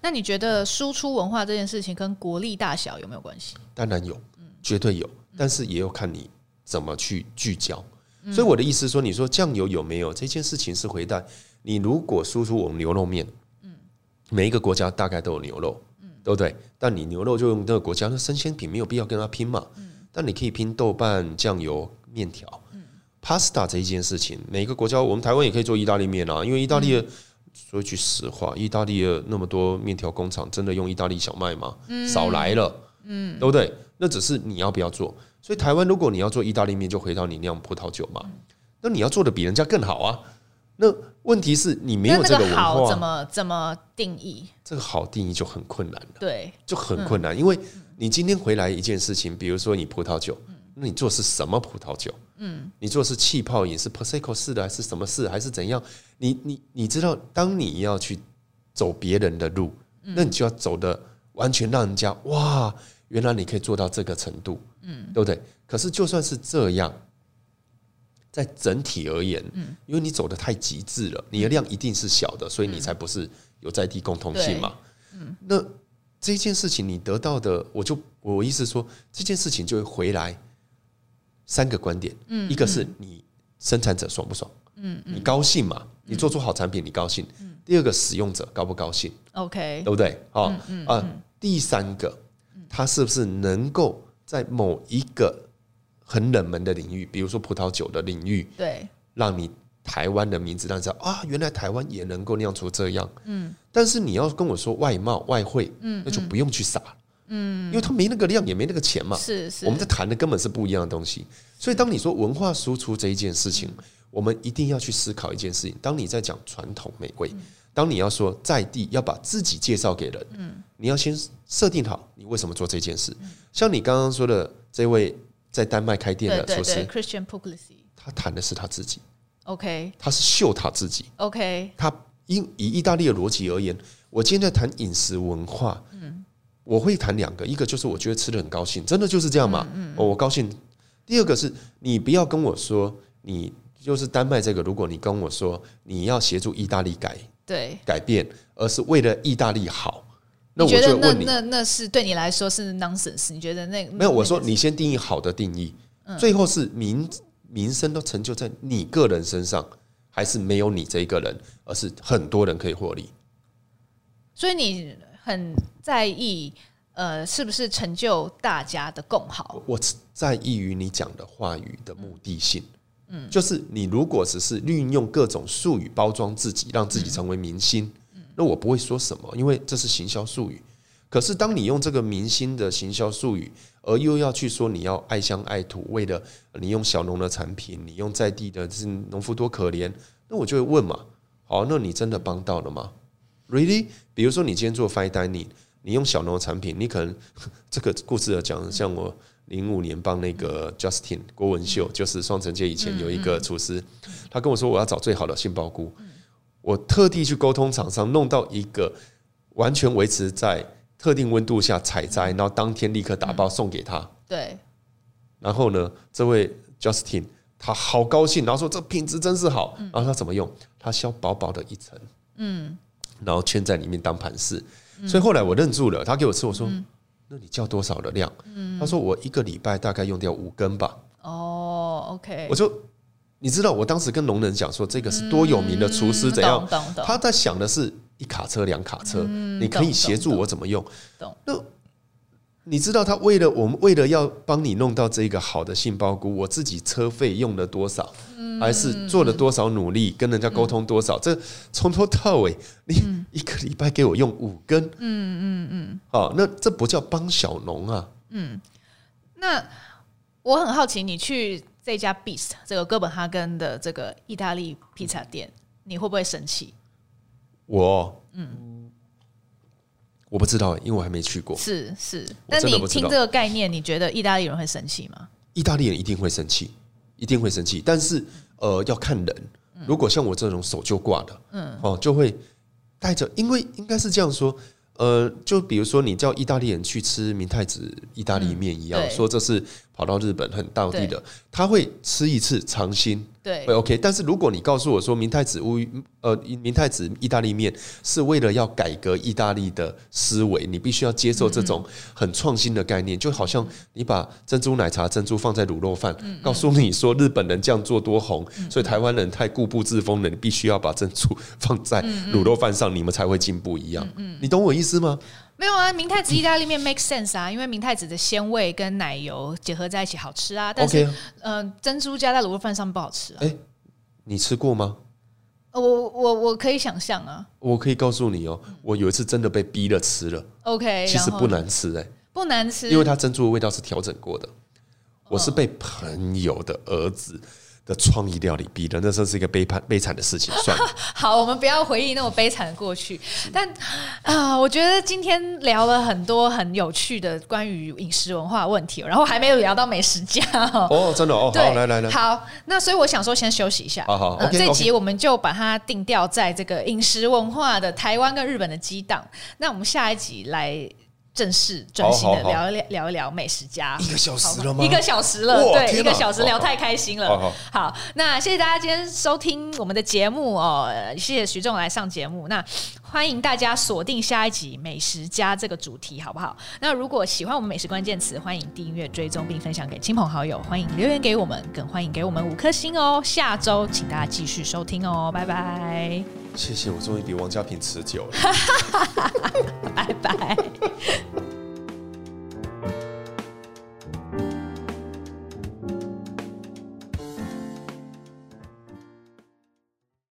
那你觉得输出文化这件事情跟国力大小有没有关系？当然有，绝对有，但是也要看你。怎么去聚焦？所以我的意思是说，你说酱油有没有这件事情是回答你？如果输出我们牛肉面，嗯每一个国家大概都有牛肉，嗯对不对？但你牛肉就用那个国家的生鲜品，没有必要跟他拼嘛。嗯但你可以拼豆瓣、酱油、面条、嗯 pasta 这一件事情，每个国家我们台湾也可以做意大利面啊，因为意大利的说一句实话，意大利的那么多面条工厂，真的用意大利小麦吗？少来了，嗯对不对？那只是你要不要做。所以台湾，如果你要做意大利面，就回到你酿葡萄酒嘛。那你要做的比人家更好啊。那问题是你没有这个文化，怎么怎么定义？这个好定义就很困难了。对，就很困难，因为你今天回来一件事情，比如说你葡萄酒，那你做的是什么葡萄酒？嗯，你做的是气泡饮，是 Prosecco 式的，还是什么式，还是怎样？你你你知道，当你要去走别人的路，那你就要走的完全让人家哇，原来你可以做到这个程度。嗯，对不对？可是就算是这样，在整体而言，嗯，因为你走的太极致了，你的量一定是小的，所以你才不是有在地共同性嘛。嗯，那这件事情你得到的，我就我意思说，这件事情就会回来三个观点，嗯，一个是你生产者爽不爽，嗯，你高兴嘛？你做出好产品，你高兴。第二个使用者高不高兴？OK，对不对？好啊。第三个，它是不是能够在某一个很冷门的领域，比如说葡萄酒的领域，对，让你台湾的名字让你知道啊，原来台湾也能够酿出这样。嗯，但是你要跟我说外贸外汇，嗯，那就不用去撒了。嗯，因为他没那个量，也没那个钱嘛。是是，我们在谈的根本是不一样的东西。所以，当你说文化输出这一件事情。我们一定要去思考一件事情：当你在讲传统美味，当你要说在地，要把自己介绍给人，你要先设定好你为什么做这件事。像你刚刚说的这位在丹麦开店的厨师，Christian Puglisi，他谈的是他自己，OK，他是秀他自己，OK，他因以意大利的逻辑而言，我今天在谈饮食文化，嗯。我会谈两个，一个就是我觉得吃的很高兴，真的就是这样嘛，嗯我高兴。第二个是你不要跟我说你。就是丹麦这个，如果你跟我说你要协助意大利改对改变，而是为了意大利好，那我就问你，那那是对你来说是 nonsense？你觉得那没有？我说你先定义好的定义，最后是民民生都成就在你个人身上，还是没有你这一个人，而是很多人可以获利？所以你很在意呃，是不是成就大家的共好？我在意于你讲的话语的目的性。就是你如果只是运用各种术语包装自己，让自己成为明星，那我不会说什么，因为这是行销术语。可是当你用这个明星的行销术语，而又要去说你要爱乡爱土，为了你用小农的产品，你用在地的，是农夫多可怜，那我就会问嘛，好，那你真的帮到了吗？Really？比如说你今天做 fine dining，你用小农的产品，你可能 这个故事要讲像我。零五年帮那个 Justin 郭文秀，就是双城街以前有一个厨师，他跟我说我要找最好的杏鲍菇，我特地去沟通厂商，弄到一个完全维持在特定温度下采摘，然后当天立刻打包送给他。对。然后呢，这位 Justin 他好高兴，然后说这品质真是好。然后他怎么用？他削薄薄的一层，嗯，然后圈在里面当盘饰。所以后来我认住了，他给我吃，我说。那你叫多少的量？嗯，他说我一个礼拜大概用掉五根吧。哦，OK。我就，你知道我当时跟龙人讲说，这个是多有名的厨师怎样？他在想的是一卡车、两卡车，你可以协助我怎么用？那你知道他为了我们，为了要帮你弄到这个好的杏鲍菇，我自己车费用了多少？还是做了多少努力，跟人家沟通多少？这从头到尾，你一个礼拜给我用五根，嗯嗯嗯，好，那这不叫帮小农啊。嗯，那我很好奇，你去这家 Beast 这个哥本哈根的这个意大利披萨店，你会不会生气？我，嗯，我不知道，因为我还没去过。是是，那你听这个概念，你觉得意大利人会生气吗？意大利人一定会生气，一定会生气，但是。呃，要看人。如果像我这种手就挂的，嗯，哦，就会带着，因为应该是这样说。呃，就比如说你叫意大利人去吃明太子意大利面一样，说这是跑到日本很道地的，他会吃一次尝新。对，会 OK。但是如果你告诉我说明太子乌呃明太子意大利面是为了要改革意大利的思维，你必须要接受这种很创新的概念，就好像你把珍珠奶茶珍珠放在卤肉饭，告诉你说日本人这样做多红，所以台湾人太固步自封了，你必须要把珍珠 放在卤肉饭上，你们才会进步一样。你懂我意思吗？没有啊，明太子意大利面 make sense 啊，因为明太子的鲜味跟奶油结合在一起好吃啊。但是.呃，珍珠加在卤肉饭上不好吃啊。哎，你吃过吗？我我我可以想象啊。我可以告诉你哦，我有一次真的被逼了吃了。OK，其实不难吃哎，不难吃，因为它珍珠的味道是调整过的。我是被朋友的儿子。的创意料理逼的，那真是一个悲惨悲惨的事情。算了，好，我们不要回忆那么悲惨的过去。但啊、呃，我觉得今天聊了很多很有趣的关于饮食文化问题，然后还没有聊到美食家哦，真的哦，对好，来来来，好，那所以我想说，先休息一下。好好，呃、这集我们就把它定调在这个饮食文化的台湾跟日本的激荡。那我们下一集来正式专心的聊一聊聊一聊美食家，一个小时了吗？一个小时了，对，一个小时聊太开心了。好，那谢谢大家今天收听我们的节目哦，谢谢徐仲来上节目。那欢迎大家锁定下一集美食家这个主题，好不好？那如果喜欢我们美食关键词，欢迎订阅、追踪并分享给亲朋好友。欢迎留言给我们，更欢迎给我们五颗星哦。下周请大家继续收听哦，拜拜。谢谢，我终于比王家平持久了。拜拜。